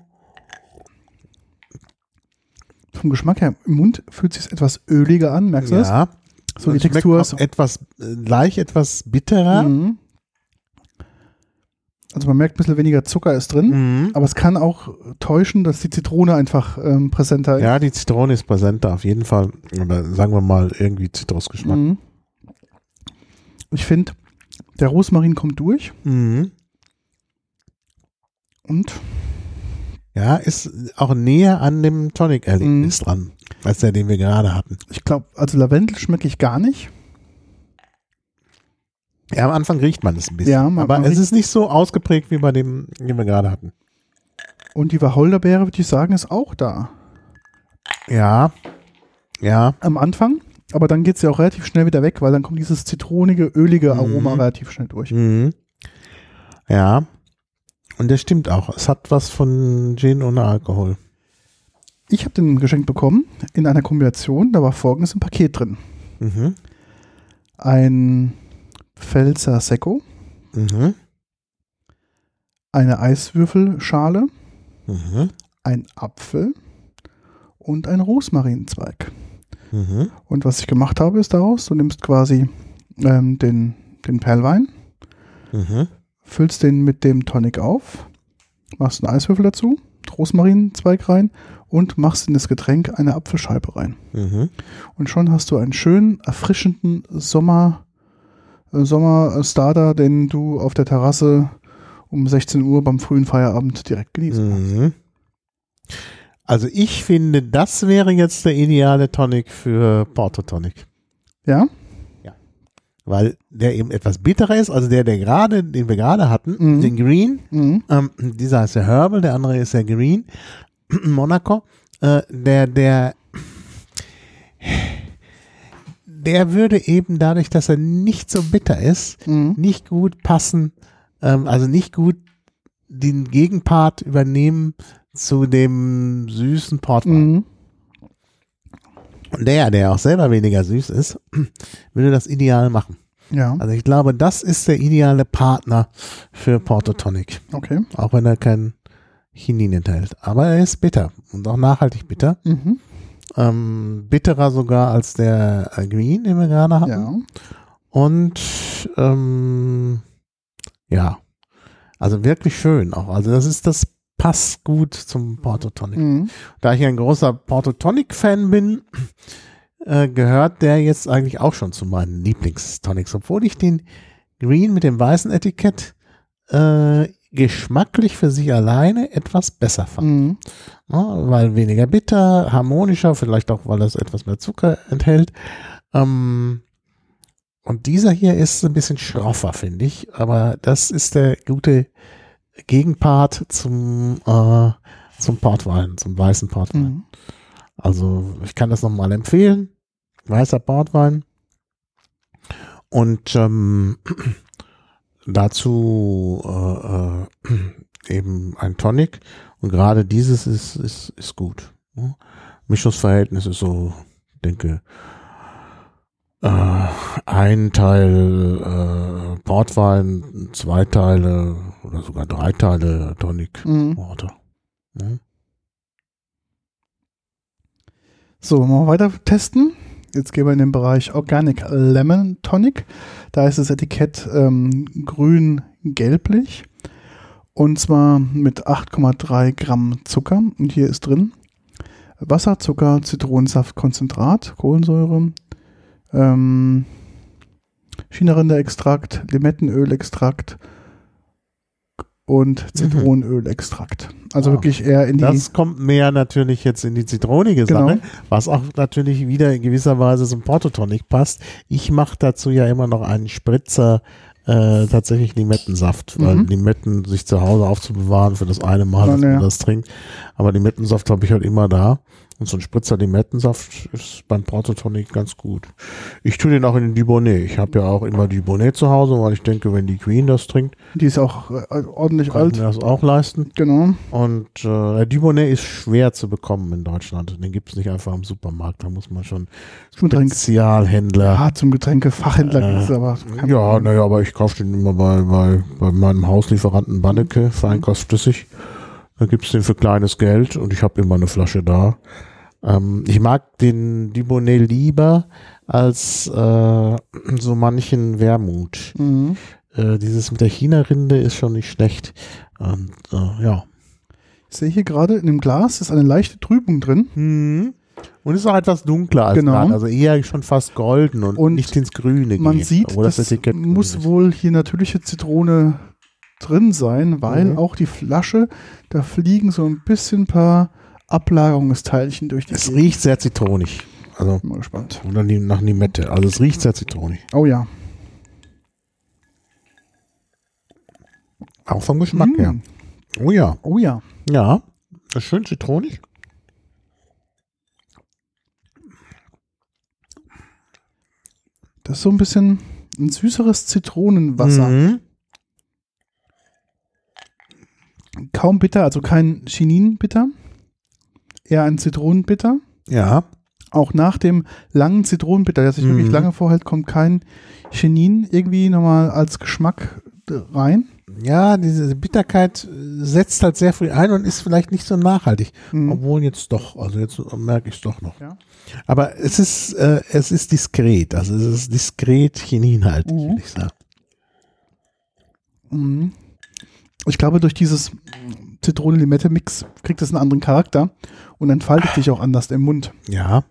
[SPEAKER 1] Vom Geschmack her, im Mund fühlt sich etwas öliger an, merkst du das?
[SPEAKER 2] ja.
[SPEAKER 1] So die
[SPEAKER 2] schmeckt
[SPEAKER 1] Textur ist
[SPEAKER 2] etwas, äh, leicht etwas bitterer.
[SPEAKER 1] Mhm. Also man merkt ein bisschen weniger Zucker ist drin,
[SPEAKER 2] Mhm.
[SPEAKER 1] aber es kann auch täuschen, dass die Zitrone einfach ähm, präsenter ist.
[SPEAKER 2] Ja, die Zitrone ist präsenter auf jeden Fall. Oder sagen wir mal irgendwie Zitrusgeschmack.
[SPEAKER 1] Mhm. Ich finde, der Rosmarin kommt durch
[SPEAKER 2] Mhm.
[SPEAKER 1] und
[SPEAKER 2] Ja, ist auch näher an dem Tonic-Erlebnis dran, als der, den wir gerade hatten.
[SPEAKER 1] ich glaube, also Lavendel schmecke ich gar nicht.
[SPEAKER 2] Ja, am Anfang riecht man es ein bisschen.
[SPEAKER 1] Ja, man-
[SPEAKER 2] aber
[SPEAKER 1] man
[SPEAKER 2] es ist nicht so ausgeprägt wie bei dem, den wir gerade hatten.
[SPEAKER 1] Und die Wacholderbeere, würde ich sagen, ist auch da.
[SPEAKER 2] Ja, ja,
[SPEAKER 1] Am Anfang, aber dann geht es ja auch relativ schnell wieder weg, weil dann kommt dieses zitronige, ölige Aroma
[SPEAKER 2] Mhm.
[SPEAKER 1] relativ schnell durch.
[SPEAKER 2] mhm. ja. Und der stimmt auch. Es hat was von Gin ohne Alkohol.
[SPEAKER 1] Ich habe den geschenkt bekommen in einer Kombination, da war folgendes im Paket drin.
[SPEAKER 2] Mhm.
[SPEAKER 1] Ein Pfälzer Secco,
[SPEAKER 2] Mhm.
[SPEAKER 1] eine Eiswürfelschale,
[SPEAKER 2] Mhm.
[SPEAKER 1] ein Apfel und ein Rosmarinzweig.
[SPEAKER 2] Mhm.
[SPEAKER 1] Und was ich gemacht habe, ist daraus, du nimmst quasi ähm, den, den Perlwein,
[SPEAKER 2] Mhm.
[SPEAKER 1] füllst den mit dem Tonic auf, machst einen Eiswürfel dazu, Rosmarinzweig rein und machst in das Getränk eine Apfelscheibe rein.
[SPEAKER 2] Mhm.
[SPEAKER 1] Und schon hast du einen schönen, erfrischenden Sommer, äh, Sommer-Starter, den du auf der Terrasse um 16 Uhr beim frühen Feierabend direkt genießen kannst.
[SPEAKER 2] Also ich finde, das wäre jetzt der ideale Tonic für Porto Tonic.
[SPEAKER 1] Ja?
[SPEAKER 2] Weil der eben etwas bitterer ist, also der, der gerade, den wir gerade hatten,
[SPEAKER 1] Mhm.
[SPEAKER 2] den Green,
[SPEAKER 1] Mhm.
[SPEAKER 2] ähm, dieser ist der Herbal, der andere ist der Green, Monaco, äh, der, der, der würde eben dadurch, dass er nicht so bitter ist,
[SPEAKER 1] Mhm.
[SPEAKER 2] nicht gut passen, ähm, also nicht gut den Gegenpart übernehmen zu dem süßen Portwein.
[SPEAKER 1] Mhm.
[SPEAKER 2] Und der, der auch selber weniger süß ist, würde das ideal machen.
[SPEAKER 1] Ja,
[SPEAKER 2] Also ich glaube, das ist der ideale Partner für Porto Tonic.
[SPEAKER 1] okay.
[SPEAKER 2] Auch wenn er kein Chinin enthält. Aber er ist bitter und auch nachhaltig bitter.
[SPEAKER 1] Mhm.
[SPEAKER 2] Ähm, bitterer sogar als der Green, den wir gerade hatten.
[SPEAKER 1] Ja.
[SPEAKER 2] Und ähm, ja, also wirklich schön auch. Also das ist das passt gut zum Porto Tonic.
[SPEAKER 1] Mhm.
[SPEAKER 2] Da ich ein großer Porto Tonic Fan bin, äh, gehört der jetzt eigentlich auch schon zu meinen Lieblingstonics, obwohl ich den Green mit dem weißen Etikett äh, geschmacklich für sich alleine etwas besser fand.
[SPEAKER 1] Mhm.
[SPEAKER 2] Ja, weil weniger bitter, harmonischer, vielleicht auch, weil es etwas mehr Zucker enthält. Ähm, und dieser hier ist ein bisschen schroffer, finde ich. Aber das ist der gute Gegenpart zum, äh, zum Portwein, zum weißen Portwein.
[SPEAKER 1] Mhm.
[SPEAKER 2] Also ich kann das nochmal empfehlen. Weißer Portwein. Und ähm, dazu äh, äh, eben ein Tonic. Und gerade dieses ist, ist, ist gut. ne? Mischungsverhältnis ist so, denke, äh, ein Teil äh, Portwein, zwei Teile oder sogar drei Teile Tonic
[SPEAKER 1] Mhm.
[SPEAKER 2] Water. ne?
[SPEAKER 1] So, wollen wir weiter testen. Jetzt gehen wir in den Bereich Organic Lemon Tonic. Da ist das Etikett ähm, grün-gelblich. Und zwar mit 8,3 Gramm Zucker. Und hier ist drin Wasser, Zucker, Zitronensaft, Konzentrat, Kohlensäure, ähm, Chinarinderextrakt, Limettenölextrakt und Zitronenölextrakt. Also
[SPEAKER 2] Ah,
[SPEAKER 1] wirklich eher in die
[SPEAKER 2] Das kommt mehr natürlich jetzt in die zitronige
[SPEAKER 1] Genau.
[SPEAKER 2] Sache, was auch natürlich wieder in gewisser Weise zum Portotonic passt. Ich mache dazu ja immer noch einen Spritzer äh, tatsächlich Limettensaft, weil
[SPEAKER 1] Mhm.
[SPEAKER 2] Limetten sich zu Hause aufzubewahren für das eine Mal, dass
[SPEAKER 1] ja.
[SPEAKER 2] man das trinkt. Aber Limettensaft habe ich halt immer da. Und so ein Spritzer Limettensaft ist beim Portotonic ganz gut. Ich tue den auch in den Dubonnet. Ich habe ja auch immer Dubonnet zu Hause, weil ich denke, wenn die Queen das trinkt,
[SPEAKER 1] Die ist auch äh, ordentlich
[SPEAKER 2] kann ich
[SPEAKER 1] alt.
[SPEAKER 2] mir das auch leisten.
[SPEAKER 1] Genau.
[SPEAKER 2] Und äh, der Dubonnet ist schwer zu bekommen in Deutschland. Den gibt es nicht einfach im Supermarkt. Da muss man schon
[SPEAKER 1] Zum.
[SPEAKER 2] Spezialhändler.
[SPEAKER 1] Ja, zum Getränkefachhändler
[SPEAKER 2] Äh,
[SPEAKER 1] ist aber kein
[SPEAKER 2] Ja, naja, aber ich kaufe den immer bei, bei, bei meinem Hauslieferanten Banneke, Feinkostflüssig. Da gibt es den für kleines Geld und ich habe immer eine Flasche da. Ähm, ich mag den Dubonnet lieber als äh, so manchen Wermut.
[SPEAKER 1] Mhm.
[SPEAKER 2] Äh, dieses mit der China-Rinde ist schon nicht schlecht. Und äh, ja.
[SPEAKER 1] Ich sehe hier gerade in dem Glas ist eine leichte Trübung drin.
[SPEAKER 2] Mhm. Und ist auch etwas dunkler als
[SPEAKER 1] Genau.
[SPEAKER 2] gerade, also eher schon fast golden und,
[SPEAKER 1] Und
[SPEAKER 2] nicht ins Grüne
[SPEAKER 1] Man
[SPEAKER 2] geht,
[SPEAKER 1] sieht, das,
[SPEAKER 2] grün
[SPEAKER 1] muss
[SPEAKER 2] ist.
[SPEAKER 1] wohl hier natürliche Zitrone drin sein, weil
[SPEAKER 2] Mhm.
[SPEAKER 1] auch die Flasche, da fliegen so ein bisschen ein paar Ablagerungsteilchen durch die
[SPEAKER 2] Es
[SPEAKER 1] Gegend.
[SPEAKER 2] riecht sehr zitronig. Also
[SPEAKER 1] Bin mal gespannt.
[SPEAKER 2] oder nach Limette. Also es riecht sehr zitronig.
[SPEAKER 1] Oh ja.
[SPEAKER 2] Auch vom Geschmack
[SPEAKER 1] Mm.
[SPEAKER 2] her. Oh ja.
[SPEAKER 1] Oh ja.
[SPEAKER 2] Ja. Das ist schön zitronig.
[SPEAKER 1] Das ist so ein bisschen ein süßeres Zitronenwasser.
[SPEAKER 2] Mhm.
[SPEAKER 1] Kaum bitter, also kein Chinin-Bitter. Eher ein Zitronenbitter.
[SPEAKER 2] Ja.
[SPEAKER 1] Auch nach dem langen Zitronenbitter, der sich
[SPEAKER 2] Mhm.
[SPEAKER 1] wirklich lange vorhält, kommt kein Chinin irgendwie nochmal als Geschmack rein.
[SPEAKER 2] Ja, diese Bitterkeit setzt halt sehr früh ein und ist vielleicht nicht so nachhaltig.
[SPEAKER 1] Mhm.
[SPEAKER 2] Obwohl jetzt doch, also jetzt merke ich es doch noch.
[SPEAKER 1] Ja.
[SPEAKER 2] Aber es ist, äh, es ist diskret, also es ist diskret chininhaltig,
[SPEAKER 1] Mhm.
[SPEAKER 2] würde ich sagen.
[SPEAKER 1] Mhm. Ich glaube, durch dieses Zitrone-Limette-Mix kriegt es einen anderen Charakter und entfaltet sich auch anders im Mund.
[SPEAKER 2] Ja.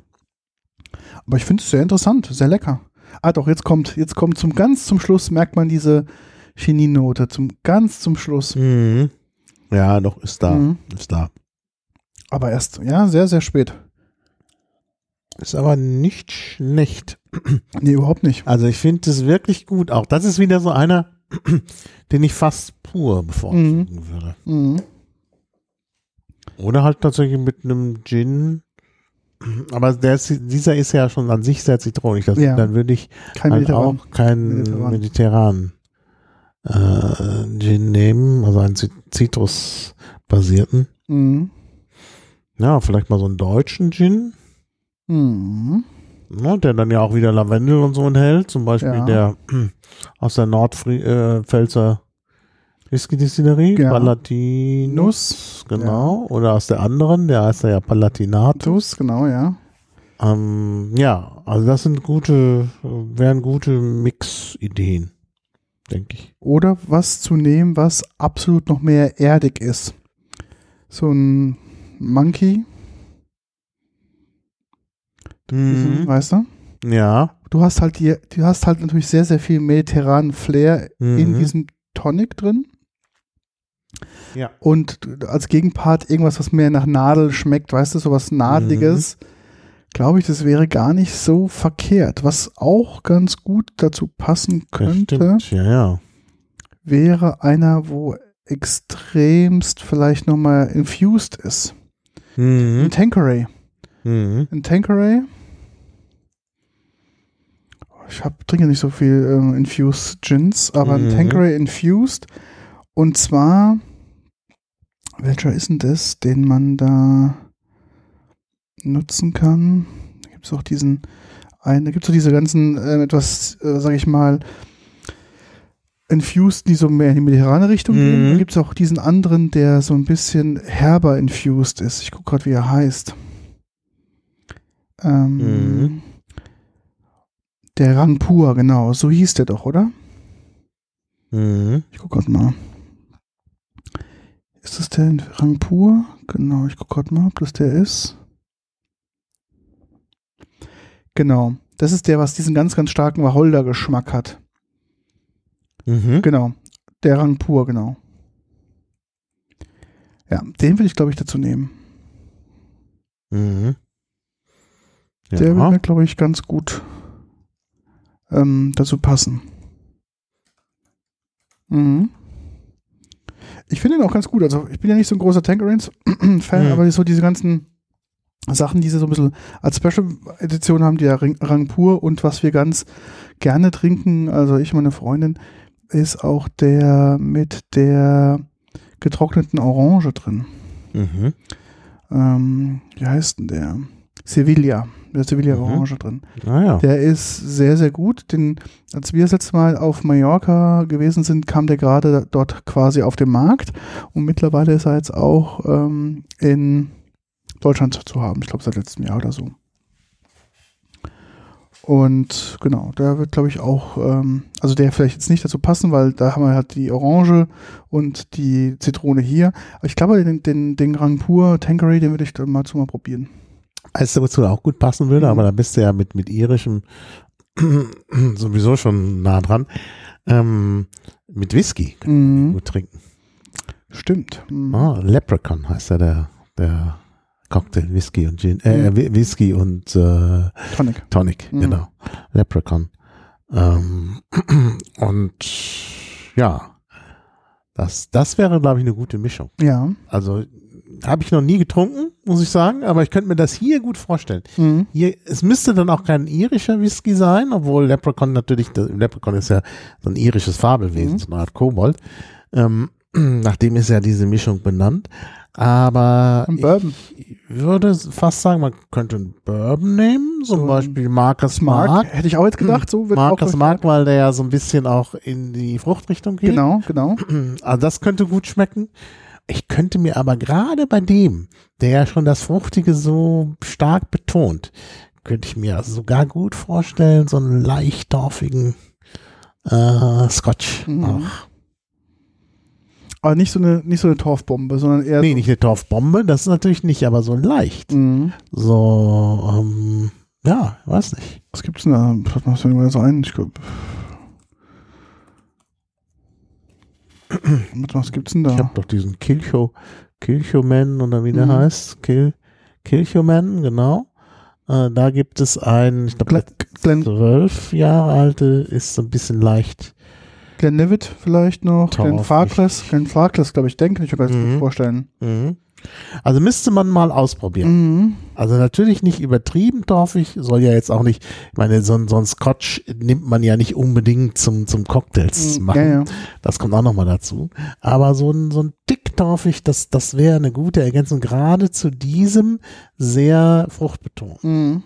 [SPEAKER 1] Aber ich finde es sehr interessant, sehr lecker. Ah, doch, jetzt kommt, jetzt kommt zum ganz zum Schluss, merkt man diese Chinin-Note. Zum ganz zum Schluss.
[SPEAKER 2] Mhm. Ja, doch, ist da.
[SPEAKER 1] Mhm.
[SPEAKER 2] Ist da.
[SPEAKER 1] Aber erst, ja, sehr, sehr spät.
[SPEAKER 2] Ist aber nicht schlecht.
[SPEAKER 1] Nee, überhaupt nicht.
[SPEAKER 2] Also ich finde es wirklich gut. Auch das ist wieder so einer, den ich fast pur bevorzugen würde.
[SPEAKER 1] Mhm.
[SPEAKER 2] Oder halt tatsächlich mit einem Gin. Aber der ist, dieser ist ja schon an sich sehr zitronig. Das,
[SPEAKER 1] Ja.
[SPEAKER 2] Dann würde ich
[SPEAKER 1] Kein
[SPEAKER 2] halt
[SPEAKER 1] Mediterran.
[SPEAKER 2] auch keinen
[SPEAKER 1] Mediterran.
[SPEAKER 2] mediterranen äh, Gin nehmen, also einen Zit- Zitrusbasierten.
[SPEAKER 1] Mhm.
[SPEAKER 2] Ja, vielleicht mal so einen deutschen Gin,
[SPEAKER 1] Mhm.
[SPEAKER 2] ne, der dann ja auch wieder Lavendel und so enthält. Zum Beispiel
[SPEAKER 1] Ja.
[SPEAKER 2] der aus der Nordpfälzer Whisky-Distillerie,
[SPEAKER 1] Ja.
[SPEAKER 2] Palatinus, genau. Oder aus der anderen, der heißt ja Palatinatus.
[SPEAKER 1] Genau, ja.
[SPEAKER 2] Ähm, ja, also das sind gute, wären gute Mix-Ideen, denke ich.
[SPEAKER 1] Oder was zu nehmen, was absolut noch mehr erdig ist. so ein Monkey,
[SPEAKER 2] Mhm.
[SPEAKER 1] weißt du?
[SPEAKER 2] Ja.
[SPEAKER 1] Du hast halt die, du hast halt natürlich sehr, sehr viel mediterranen Flair in
[SPEAKER 2] Mhm.
[SPEAKER 1] diesem Tonic drin.
[SPEAKER 2] Ja.
[SPEAKER 1] Und als Gegenpart irgendwas, was mehr nach Nadel schmeckt, weißt du, sowas Nadeliges, glaube ich, das wäre gar nicht so verkehrt. Was auch ganz gut dazu passen könnte.
[SPEAKER 2] Ja, ja.
[SPEAKER 1] wäre einer, wo extremst vielleicht nochmal infused ist.
[SPEAKER 2] Mhm.
[SPEAKER 1] Ein Tanqueray.
[SPEAKER 2] Mhm.
[SPEAKER 1] Ein Tanqueray. Ich hab, trinke nicht so viel ähm, Infused Gins, aber ein
[SPEAKER 2] Mhm.
[SPEAKER 1] Tanqueray Infused. Und zwar, welcher ist denn das, den man da nutzen kann? Da gibt es auch diesen, einen, da gibt es so diese ganzen, äh, etwas, äh, sag ich mal, Infused, die so mehr in die mediterrane Richtung gehen.
[SPEAKER 2] Mhm.
[SPEAKER 1] Da gibt es auch diesen anderen, der so ein bisschen herber infused ist. Ich gucke gerade, wie er heißt. Ähm,
[SPEAKER 2] Mhm.
[SPEAKER 1] Der Rangpur, genau. So hieß der doch, oder?
[SPEAKER 2] Mhm.
[SPEAKER 1] Ich gucke gerade mal. Ist das der Rangpur? Genau, ich gucke gerade mal, ob das der ist. Genau. Das ist der, was diesen ganz, ganz starken Wacholder-Geschmack hat.
[SPEAKER 2] Mhm.
[SPEAKER 1] Genau. Der Rangpur, genau. Ja, den will ich, glaube ich, dazu nehmen.
[SPEAKER 2] Mhm. Ja.
[SPEAKER 1] Der wird mir, glaube ich, ganz gut ähm, dazu passen. Mhm. Ich finde ihn auch ganz gut. Also, ich bin ja nicht so ein großer Tangerines-Fan,
[SPEAKER 2] Mhm.
[SPEAKER 1] aber so diese ganzen Sachen, die sie so ein bisschen als Special-Edition haben, die ja Ring- Rangpur und was wir ganz gerne trinken, also ich und meine Freundin, ist auch der mit der getrockneten Orange drin.
[SPEAKER 2] Mhm.
[SPEAKER 1] Ähm, wie heißt denn der? Sevilla. Der Sevilla
[SPEAKER 2] Mhm.
[SPEAKER 1] Orange drin.
[SPEAKER 2] Naja.
[SPEAKER 1] Der ist sehr, sehr gut. Den, als wir das letzte Mal auf Mallorca gewesen sind, kam der gerade dort quasi auf den Markt. Und mittlerweile ist er jetzt auch ähm, in Deutschland zu haben. Ich glaube, seit letztem Jahr oder so. Und genau, der wird, glaube ich, auch, ähm, also der vielleicht jetzt nicht dazu passen, weil da haben wir halt die Orange und die Zitrone hier. Aber ich glaube, den, den, den Rangpur Tanqueray, den würde ich mal zu mal probieren.
[SPEAKER 2] Wozu er auch gut passen würde,
[SPEAKER 1] Mhm.
[SPEAKER 2] aber da bist du ja mit, mit irischem sowieso schon nah dran. Ähm, mit Whisky
[SPEAKER 1] Mhm.
[SPEAKER 2] gut trinken.
[SPEAKER 1] Stimmt. Mhm.
[SPEAKER 2] Ah, Leprechaun heißt ja der, der Cocktail, Whisky und Gin, äh,
[SPEAKER 1] Mhm.
[SPEAKER 2] Whi- Whisky und äh,
[SPEAKER 1] Tonic.
[SPEAKER 2] Tonic,
[SPEAKER 1] Mhm.
[SPEAKER 2] genau. Leprechaun. Ähm, und ja, das, das wäre, glaube ich, eine gute Mischung.
[SPEAKER 1] Ja.
[SPEAKER 2] Also habe ich noch nie getrunken, muss ich sagen, aber ich könnte mir das hier gut vorstellen.
[SPEAKER 1] Mhm.
[SPEAKER 2] Hier, es müsste dann auch kein irischer Whisky sein, obwohl Leprechaun natürlich, Leprechaun ist ja so ein irisches Fabelwesen,
[SPEAKER 1] Mhm.
[SPEAKER 2] so eine Art Kobold. Ähm, nachdem ist ja diese Mischung benannt. Aber ich würde fast sagen, man könnte einen Bourbon nehmen, zum
[SPEAKER 1] So
[SPEAKER 2] Beispiel Marcus
[SPEAKER 1] Mark.
[SPEAKER 2] Mark.
[SPEAKER 1] Hätte ich auch jetzt gedacht, so wird
[SPEAKER 2] Marcus
[SPEAKER 1] auch
[SPEAKER 2] Mark, weil der ja so ein bisschen auch in die Fruchtrichtung geht.
[SPEAKER 1] Genau, genau.
[SPEAKER 2] Also das könnte gut schmecken. Ich könnte mir aber gerade bei dem, der ja schon das Fruchtige so stark betont, könnte ich mir sogar gut vorstellen, so einen leicht dorfigen äh, Scotch
[SPEAKER 1] Mhm.
[SPEAKER 2] auch.
[SPEAKER 1] Aber nicht so eine, nicht so eine Torfbombe, sondern eher.
[SPEAKER 2] Nee, nicht eine Torfbombe, das ist natürlich nicht, aber so leicht.
[SPEAKER 1] Mhm.
[SPEAKER 2] So, ähm, ja, weiß nicht.
[SPEAKER 1] Was gibt's denn da? Was macht denn mal so ein? Ich glaub, was gibt's denn
[SPEAKER 2] Ich
[SPEAKER 1] da?
[SPEAKER 2] habe doch diesen Kilcho, Kilchoman oder wie der
[SPEAKER 1] Mhm.
[SPEAKER 2] heißt. Kill, Kilchoman, genau. Äh, da gibt es einen, ich glaube, zwölf Jahre alte ist so ein bisschen leicht.
[SPEAKER 1] Glenlivet vielleicht noch. Glen
[SPEAKER 2] Torf,
[SPEAKER 1] Farkless. Glen Farkless, glaube ich, denke ich, kann ich mir
[SPEAKER 2] Mhm.
[SPEAKER 1] vorstellen.
[SPEAKER 2] Mhm. Also müsste man mal ausprobieren.
[SPEAKER 1] Mhm.
[SPEAKER 2] Also natürlich nicht übertrieben torfig, soll ja jetzt auch nicht, ich meine, so, so ein Scotch nimmt man ja nicht unbedingt zum, zum Cocktails
[SPEAKER 1] Mhm.
[SPEAKER 2] machen.
[SPEAKER 1] Ja, ja.
[SPEAKER 2] Das kommt auch nochmal dazu. Aber so ein, so ein dick torfig, das, das wäre eine gute Ergänzung, gerade zu diesem sehr fruchtbetont.
[SPEAKER 1] Mhm.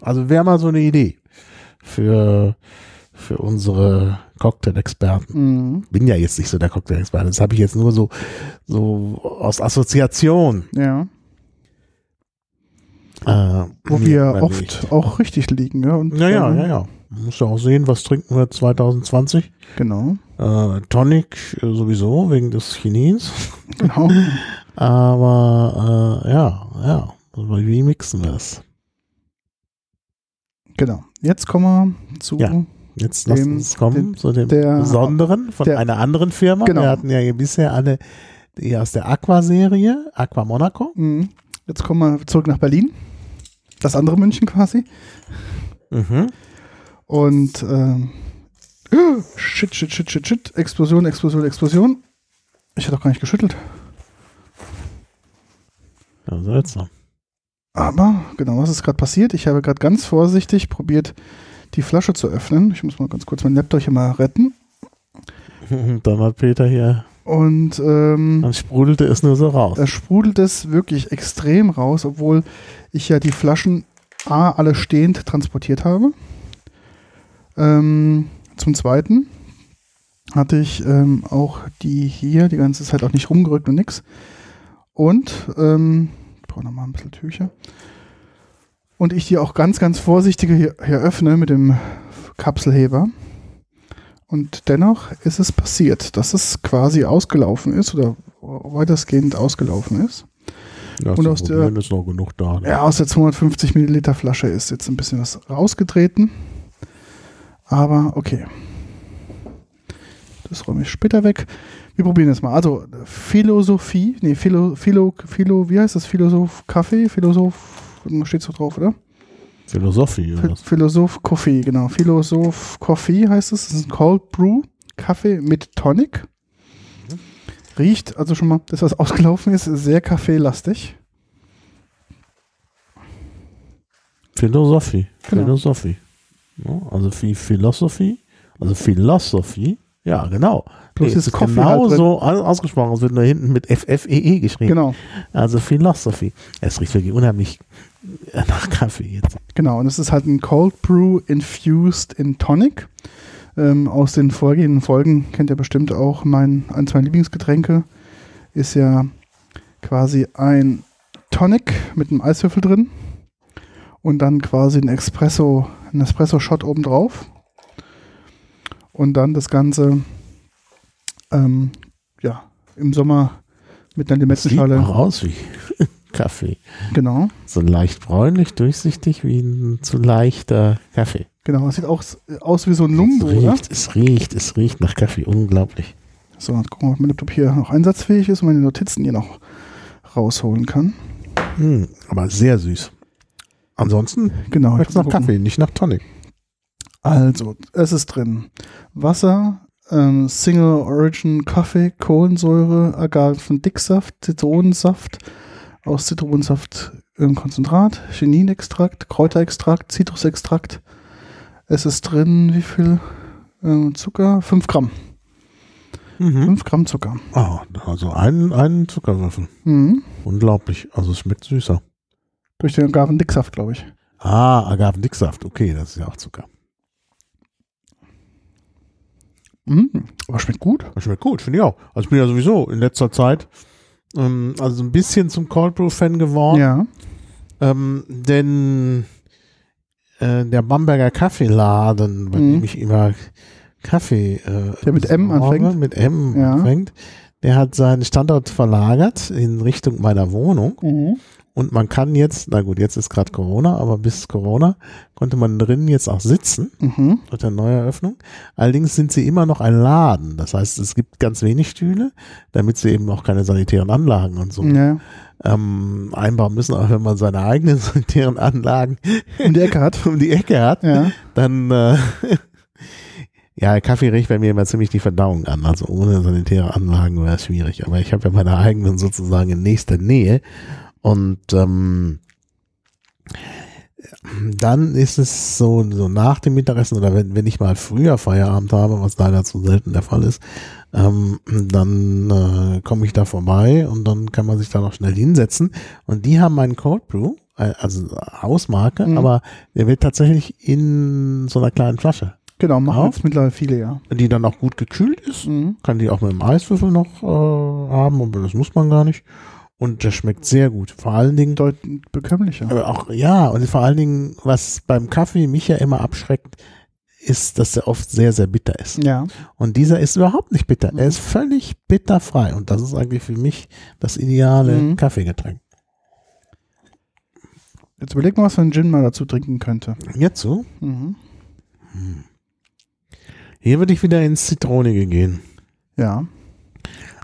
[SPEAKER 2] Also wäre mal so eine Idee für, für unsere Cocktail-Experten.
[SPEAKER 1] Mhm.
[SPEAKER 2] Bin ja jetzt nicht so der Cocktail-Experte, das habe ich jetzt nur so, so aus Assoziation.
[SPEAKER 1] Ja.
[SPEAKER 2] Äh,
[SPEAKER 1] Wo wir
[SPEAKER 2] überlegt.
[SPEAKER 1] oft auch richtig liegen, ja. Und,
[SPEAKER 2] Ja, ja,
[SPEAKER 1] ähm,
[SPEAKER 2] ja, ja. Man muss ja auch sehen, was trinken wir 2020.
[SPEAKER 1] Genau.
[SPEAKER 2] Äh, Tonic sowieso, wegen des Chines.
[SPEAKER 1] Genau.
[SPEAKER 2] Aber äh, ja, ja, wie mixen wir es?
[SPEAKER 1] Genau. Jetzt kommen wir zu
[SPEAKER 2] Ja. Jetzt lass
[SPEAKER 1] Dem-
[SPEAKER 2] uns kommen
[SPEAKER 1] dem-
[SPEAKER 2] zu dem
[SPEAKER 1] der-
[SPEAKER 2] Besonderen von
[SPEAKER 1] der-
[SPEAKER 2] einer anderen Firma.
[SPEAKER 1] Genau.
[SPEAKER 2] Wir hatten ja hier bisher alle die aus der Aqua-Serie, Aqua Monaco.
[SPEAKER 1] Mhm. Jetzt kommen wir zurück nach Berlin. Das andere München quasi.
[SPEAKER 2] Mhm.
[SPEAKER 1] Und ähm, shit, shit, shit, shit, shit. Explosion, Explosion, Explosion. Ich hätte doch gar nicht geschüttelt.
[SPEAKER 2] Ja, seltsam.
[SPEAKER 1] Aber, genau, was ist gerade passiert? Ich habe gerade ganz vorsichtig probiert, die Flasche zu öffnen. Ich muss mal ganz kurz meinen Laptop hier mal retten.
[SPEAKER 2] Dann hat Peter hier,
[SPEAKER 1] Und ähm,
[SPEAKER 2] dann sprudelte es nur so raus.
[SPEAKER 1] da sprudelt es wirklich extrem raus, obwohl ich ja die Flaschen A alle stehend transportiert habe. Ähm, zum Zweiten hatte ich ähm, auch die hier die ganze Zeit auch nicht rumgerückt und nix. Und ähm, ich brauche nochmal ein bisschen Tücher. Und ich die auch ganz, ganz vorsichtig hier, hier öffne mit dem Kapselheber. Und dennoch ist es passiert, dass es quasi ausgelaufen ist oder weitestgehend ausgelaufen ist.
[SPEAKER 2] Ja,
[SPEAKER 1] und aus der-
[SPEAKER 2] ist noch genug da. ne?
[SPEAKER 1] Ja, aus der 250 Milliliter Flasche ist jetzt ein bisschen was rausgetreten. Aber okay. Das räume ich später weg. Wir probieren es mal. Also Philosophie, nee, Philo, Philo, Philo, wie heißt das? Philosoph Kaffee? Philosoph, steht so drauf, oder?
[SPEAKER 2] Philosophie.
[SPEAKER 1] Ph
[SPEAKER 2] Oder? was?
[SPEAKER 1] Philosoph Coffee, genau. Philosoph Coffee heißt es. Das ist ein Cold Brew Kaffee mit Tonic. Riecht, also schon mal, das, was ausgelaufen ist, sehr kaffeelastig.
[SPEAKER 2] Philosophie.
[SPEAKER 1] Genau.
[SPEAKER 2] Philosophie. Also Philosophie. Also Philosophie. Ja, genau.
[SPEAKER 1] Plus
[SPEAKER 2] Nee,
[SPEAKER 1] ist Coffee
[SPEAKER 2] genau
[SPEAKER 1] halt
[SPEAKER 2] so au- ausgesprochen. Es wird nur hinten mit FFEE geschrieben.
[SPEAKER 1] Genau,
[SPEAKER 2] Also Philosophy. Es riecht wirklich unheimlich äh, nach Kaffee jetzt.
[SPEAKER 1] genau. Und es ist halt ein Cold Brew infused in Tonic. Ähm, aus den vorgehenden Folgen kennt ihr bestimmt auch mein, eins meiner Lieblingsgetränke. Ist ja quasi ein Tonic mit einem Eiswürfel drin. Und dann quasi ein Espresso, ein Espresso-Shot obendrauf. Und dann das Ganze ähm, ja, im Sommer mit einer
[SPEAKER 2] Sieht
[SPEAKER 1] Limettenschale.
[SPEAKER 2] auch aus wie Kaffee.
[SPEAKER 1] Genau.
[SPEAKER 2] So leicht bräunlich, durchsichtig wie ein zu leichter Kaffee.
[SPEAKER 1] Genau, es sieht auch aus wie so ein
[SPEAKER 2] Es
[SPEAKER 1] Lumbo, oder?
[SPEAKER 2] riecht, es riecht, es riecht nach Kaffee. Unglaublich.
[SPEAKER 1] So, jetzt gucken wir, ob mein Laptop hier noch einsatzfähig ist und meine Notizen hier noch rausholen kann.
[SPEAKER 2] Hm, aber sehr süß. Ansonsten
[SPEAKER 1] Genau.
[SPEAKER 2] schmeckt es nach
[SPEAKER 1] gucken.
[SPEAKER 2] Kaffee, nicht nach Tonic.
[SPEAKER 1] Also, es ist drin Wasser, ähm, Single Origin Kaffee, Kohlensäure, Agavendicksaft, Zitronensaft, aus Zitronensaft ähm, Konzentrat, Chininextrakt, Kräuterextrakt, Zitrusextrakt. Es ist drin, wie viel ähm, Zucker? 5 Gramm.
[SPEAKER 2] Mhm.
[SPEAKER 1] 5 Gramm Zucker.
[SPEAKER 2] Ah, also einen, einen Zuckerwürfel.
[SPEAKER 1] Mhm.
[SPEAKER 2] Unglaublich. Also es schmeckt süßer.
[SPEAKER 1] Durch den Agavendicksaft, glaube ich.
[SPEAKER 2] Ah, Agavendicksaft. Okay, das ist ja auch Zucker.
[SPEAKER 1] Mhm. Aber schmeckt gut.
[SPEAKER 2] Das schmeckt gut, finde ich auch. Also ich bin ja sowieso in letzter Zeit ähm, also ein bisschen zum Cold Brew Fan geworden.
[SPEAKER 1] Ja.
[SPEAKER 2] Ähm, denn äh, der Bamberger Kaffeeladen, bei
[SPEAKER 1] Mhm.
[SPEAKER 2] dem ich immer Kaffee äh,
[SPEAKER 1] Der mit M
[SPEAKER 2] besorge,
[SPEAKER 1] anfängt?
[SPEAKER 2] mit M
[SPEAKER 1] Ja.
[SPEAKER 2] anfängt, der hat seinen Standort verlagert in Richtung meiner Wohnung.
[SPEAKER 1] Mhm.
[SPEAKER 2] Und man kann jetzt, na gut, jetzt ist gerade Corona, aber bis Corona konnte man drinnen jetzt auch sitzen
[SPEAKER 1] Mhm.
[SPEAKER 2] mit der Neueröffnung. Allerdings sind sie immer noch ein Laden. Das heißt, es gibt ganz wenig Stühle, damit sie eben auch keine sanitären Anlagen und so
[SPEAKER 1] Ja.
[SPEAKER 2] ähm, einbauen müssen. Aber wenn man seine eigenen sanitären Anlagen
[SPEAKER 1] Um die Ecke hat.
[SPEAKER 2] um die Ecke hat,
[SPEAKER 1] Ja.
[SPEAKER 2] dann äh, ja, Kaffee riecht bei mir immer ziemlich die Verdauung an. Also ohne sanitäre Anlagen wäre es schwierig. Aber ich habe ja meine eigenen sozusagen in nächster Nähe. Und ähm, dann ist es so, so nach dem Mittagessen oder wenn, wenn ich mal früher Feierabend habe, was leider zu selten der Fall ist, ähm, dann äh, komme ich da vorbei und dann kann man sich da noch schnell hinsetzen. Und die haben einen Cold Brew, äh, also Hausmarke,
[SPEAKER 1] Mhm.
[SPEAKER 2] aber der wird tatsächlich in so einer kleinen Flasche,
[SPEAKER 1] Genau, machen jetzt mittlerweile viele, ja.
[SPEAKER 2] die dann auch gut gekühlt ist.
[SPEAKER 1] Mhm.
[SPEAKER 2] Kann die auch mit dem Eiswürfel noch äh, haben, aber das muss man gar nicht. Und der schmeckt sehr gut. Vor allen Dingen
[SPEAKER 1] Bedeutend bekömmlicher.
[SPEAKER 2] aber auch, ja, und vor allen Dingen, was beim Kaffee mich ja immer abschreckt, ist, dass er oft sehr, sehr bitter ist.
[SPEAKER 1] Ja.
[SPEAKER 2] Und dieser ist überhaupt nicht bitter.
[SPEAKER 1] Mhm.
[SPEAKER 2] Er ist völlig bitterfrei. Und das ist eigentlich für mich das ideale
[SPEAKER 1] Mhm.
[SPEAKER 2] Kaffeegetränk.
[SPEAKER 1] Jetzt überleg mal, was für ein Gin mal dazu trinken könnte.
[SPEAKER 2] Jetzt so.
[SPEAKER 1] Mhm.
[SPEAKER 2] Hier würde ich wieder ins Zitronige gehen.
[SPEAKER 1] Ja.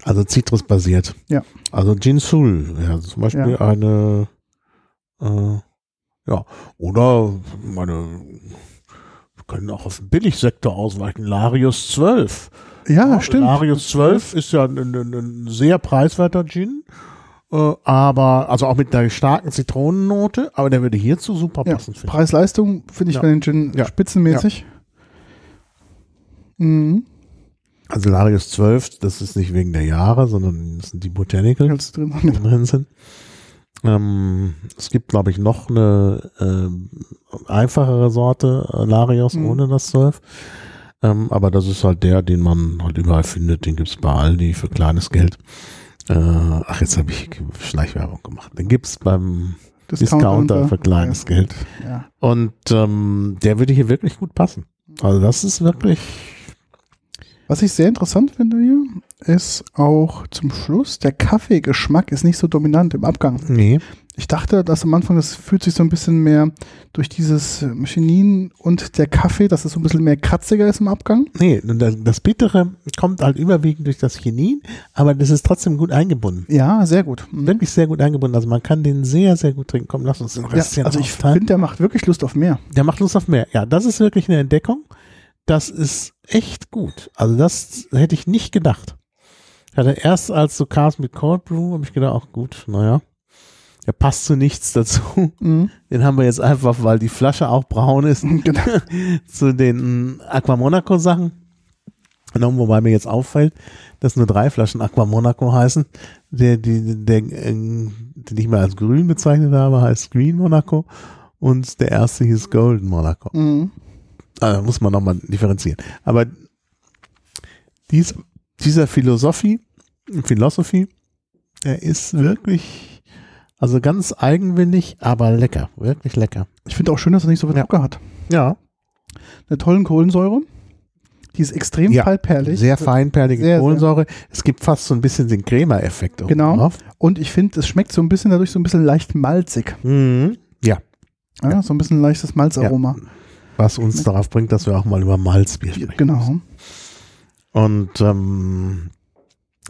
[SPEAKER 2] Also zitrusbasiert.
[SPEAKER 1] Ja.
[SPEAKER 2] Also Gin Sul. Ja, zum Beispiel
[SPEAKER 1] Ja.
[SPEAKER 2] eine, äh, ja, oder meine, wir können auch auf den Billigsektor ausweichen. Larius 12.
[SPEAKER 1] Ja, stimmt.
[SPEAKER 2] Larius 12 ist ja ein, ein, ein sehr preiswerter Gin. Äh, aber, also auch mit einer starken Zitronennote, aber der würde hierzu super
[SPEAKER 1] Ja.
[SPEAKER 2] passen.
[SPEAKER 1] Preis-Leistung finde ich
[SPEAKER 2] Ja.
[SPEAKER 1] bei den Gin
[SPEAKER 2] Ja.
[SPEAKER 1] spitzenmäßig. Mhm.
[SPEAKER 2] Also Larius 12, das ist nicht wegen der Jahre, sondern das sind die Botanicals. Die drin sind. Ähm, es gibt, glaube ich, noch eine ähm, einfachere Sorte äh, Larios
[SPEAKER 1] Mhm.
[SPEAKER 2] ohne das 12. Ähm, aber das ist halt der, den man halt überall findet. Den gibt's bei Aldi für kleines Geld. Äh, ach, jetzt habe ich Schleichwerbung gemacht. Den gibt's beim Discounter für kleines
[SPEAKER 1] ja.
[SPEAKER 2] Geld.
[SPEAKER 1] Ja.
[SPEAKER 2] Und ähm, der würde hier wirklich gut passen. Also das ist wirklich.
[SPEAKER 1] Was ich sehr interessant finde hier, ist auch zum Schluss, der Kaffeegeschmack ist nicht so dominant im Abgang.
[SPEAKER 2] Nee.
[SPEAKER 1] Ich dachte, dass am Anfang, das fühlt sich so ein bisschen mehr durch dieses Chinin und der Kaffee, dass es so ein bisschen mehr kratziger ist im Abgang.
[SPEAKER 2] Nee, das, das Bittere kommt halt überwiegend durch das Chinin, aber das ist trotzdem gut eingebunden.
[SPEAKER 1] Ja, sehr gut. Mhm.
[SPEAKER 2] Wirklich sehr gut eingebunden. Also man kann den sehr, sehr gut trinken. Komm, lass uns den
[SPEAKER 1] Ja,
[SPEAKER 2] Rest hier
[SPEAKER 1] also ich finde, der macht wirklich Lust auf mehr.
[SPEAKER 2] Der macht Lust auf mehr. Ja, das ist wirklich eine Entdeckung. Das ist echt gut. Also das hätte ich nicht gedacht. Ich hatte erst als du kamst mit Cold Brew, habe ich gedacht, auch gut, naja. Der passt zu nichts dazu.
[SPEAKER 1] Mhm.
[SPEAKER 2] Den haben wir jetzt einfach, weil die Flasche auch braun ist,
[SPEAKER 1] Genau.
[SPEAKER 2] zu den Aqua Monaco Sachen. genommen, wobei mir jetzt auffällt, dass nur drei Flaschen Aqua Monaco heißen. Der, die, der, äh, den ich mal als grün bezeichnet habe, heißt Green Monaco und der erste hieß Golden Monaco.
[SPEAKER 1] Mhm.
[SPEAKER 2] Also muss man nochmal differenzieren. Aber dies, dieser Philosophie, Philosophie, der ist wirklich, also ganz eigenwillig, aber lecker, wirklich lecker.
[SPEAKER 1] Ich finde auch schön, dass er nicht so viel
[SPEAKER 2] Ja.
[SPEAKER 1] Zucker hat.
[SPEAKER 2] Ja,
[SPEAKER 1] Eine tollen Kohlensäure. Die ist extrem
[SPEAKER 2] Ja,
[SPEAKER 1] feinperlig.
[SPEAKER 2] sehr feinperlige
[SPEAKER 1] Sehr, sehr.
[SPEAKER 2] Kohlensäure. Es gibt fast so ein bisschen den Crema-Effekt.
[SPEAKER 1] Genau.
[SPEAKER 2] drauf.
[SPEAKER 1] Und ich finde, es schmeckt so ein bisschen dadurch so ein bisschen leicht malzig.
[SPEAKER 2] Mhm. Ja,
[SPEAKER 1] Ja, so ein bisschen leichtes Malzaroma.
[SPEAKER 2] Was uns darauf bringt, dass wir auch mal über Malzbier sprechen.
[SPEAKER 1] Genau.
[SPEAKER 2] Und ähm,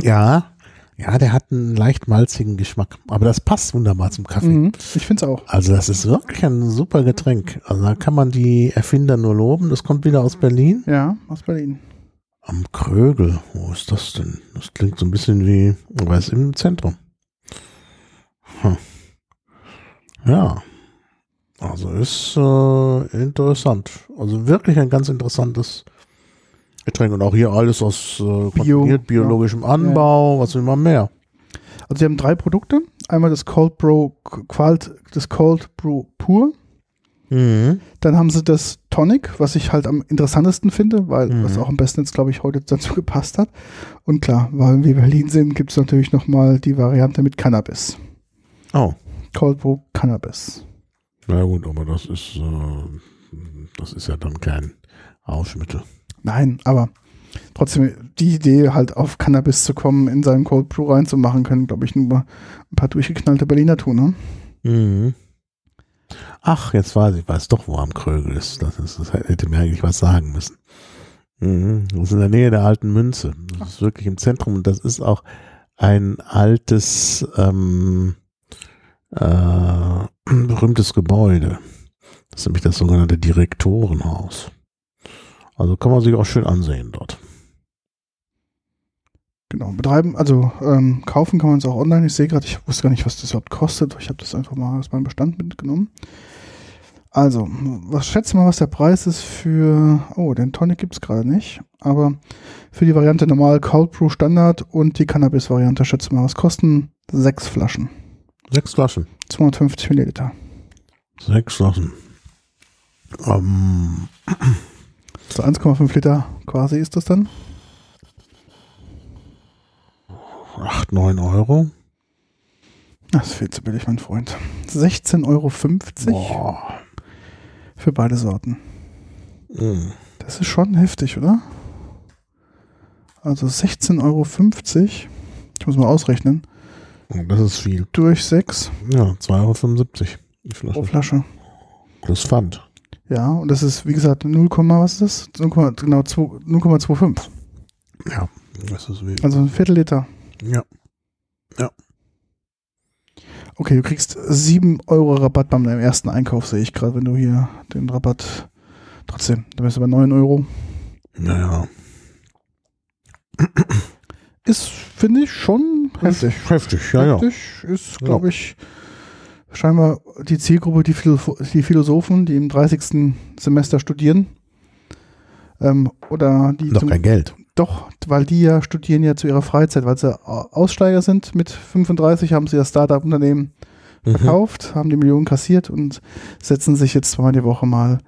[SPEAKER 2] ja, ja, der hat einen leicht malzigen Geschmack. Aber das passt wunderbar zum Kaffee.
[SPEAKER 1] Mhm. Ich finde es auch.
[SPEAKER 2] Also das ist wirklich ein super Getränk. Also da kann man die Erfinder nur loben. Das kommt wieder aus Berlin.
[SPEAKER 1] Ja, aus Berlin.
[SPEAKER 2] Am Krögel. Wo ist das denn? Das klingt so ein bisschen wie, was im Zentrum. Hm. Ja. Also ist äh, interessant. Also wirklich ein ganz interessantes Getränk. Und auch hier alles aus äh, kontrolliert biologischem Anbau. Was will man mehr?
[SPEAKER 1] Also sie haben drei Produkte. Einmal das Cold Brew, Qualt, das Cold Brew Pur.
[SPEAKER 2] Mhm.
[SPEAKER 1] Dann haben sie das Tonic, was ich halt am interessantesten finde, weil
[SPEAKER 2] Mhm.
[SPEAKER 1] was auch am besten jetzt, glaube ich, heute dazu gepasst hat. Und klar, weil wir Berlin sind, gibt es natürlich nochmal die Variante mit Cannabis.
[SPEAKER 2] Oh.
[SPEAKER 1] Cold Brew Cannabis.
[SPEAKER 2] Na gut, aber das ist, äh, das ist ja dann kein Rauschmittel.
[SPEAKER 1] Nein, aber trotzdem die Idee, halt auf Cannabis zu kommen, in seinen Cold Brew reinzumachen, können, glaube ich, nur ein paar durchgeknallte Berliner tun. Ne?
[SPEAKER 2] Mhm. Ach, jetzt weiß ich, weiß doch, wo am Krögel ist. Das, ist, das hätte mir eigentlich was sagen müssen. Mhm. Das ist in der Nähe der alten Münze. Das ist wirklich im Zentrum und das ist auch ein altes, ähm, äh, berühmtes Gebäude. Das ist nämlich das sogenannte Direktorenhaus. Also kann man sich auch schön ansehen dort.
[SPEAKER 1] Genau, betreiben, also ähm, kaufen kann man es auch online. Ich sehe gerade, ich wusste gar nicht, was das überhaupt kostet. Ich habe das einfach mal aus meinem Bestand mitgenommen. Also, was schätze mal, was der Preis ist für, oh, den Tonic gibt es gerade nicht, aber für die Variante normal Cold Brew Standard und die Cannabis-Variante, schätze mal, was kosten sechs Flaschen?
[SPEAKER 2] Sechs Flaschen.
[SPEAKER 1] 250 Milliliter.
[SPEAKER 2] Sechs Flaschen. Ähm,
[SPEAKER 1] So 1,5 Liter quasi ist das dann.
[SPEAKER 2] 8, 9 Euro.
[SPEAKER 1] Das ist viel zu billig, mein Freund. 16,50 Euro
[SPEAKER 2] Boah.
[SPEAKER 1] für beide Sorten.
[SPEAKER 2] Mhm.
[SPEAKER 1] Das ist schon heftig, oder? Also 16,50 Euro. Ich muss mal ausrechnen.
[SPEAKER 2] Das ist viel.
[SPEAKER 1] Durch 6
[SPEAKER 2] Ja, 2,75 Euro. Die Flasche.
[SPEAKER 1] pro Flasche.
[SPEAKER 2] Das Pfand.
[SPEAKER 1] Ja, und das ist, wie gesagt, 0, was ist das? 0, genau, 2 0,25.
[SPEAKER 2] Ja, das ist wie.
[SPEAKER 1] Also ein Viertel Liter.
[SPEAKER 2] Ja.
[SPEAKER 1] Okay, du kriegst 7 Euro Rabatt beim deinem ersten Einkauf, sehe ich gerade, wenn du hier den Rabatt. Trotzdem, da bist du bei 9 Euro.
[SPEAKER 2] Naja.
[SPEAKER 1] Ist, finde ich, schon heftig.
[SPEAKER 2] Heftig, ja, ja.
[SPEAKER 1] Heftig ist, glaube ich, scheinbar die Zielgruppe, die, Philosoph die Philosophen, die im 30. Semester studieren. Ähm, oder die
[SPEAKER 2] Noch
[SPEAKER 1] zum,
[SPEAKER 2] kein Geld.
[SPEAKER 1] Doch, weil die ja studieren ja zu ihrer Freizeit, weil sie Au- Aussteiger sind. Mit 35 haben sie das Startup-Unternehmen
[SPEAKER 2] Mhm.
[SPEAKER 1] verkauft, haben die Millionen kassiert und setzen sich jetzt zweimal die Woche mal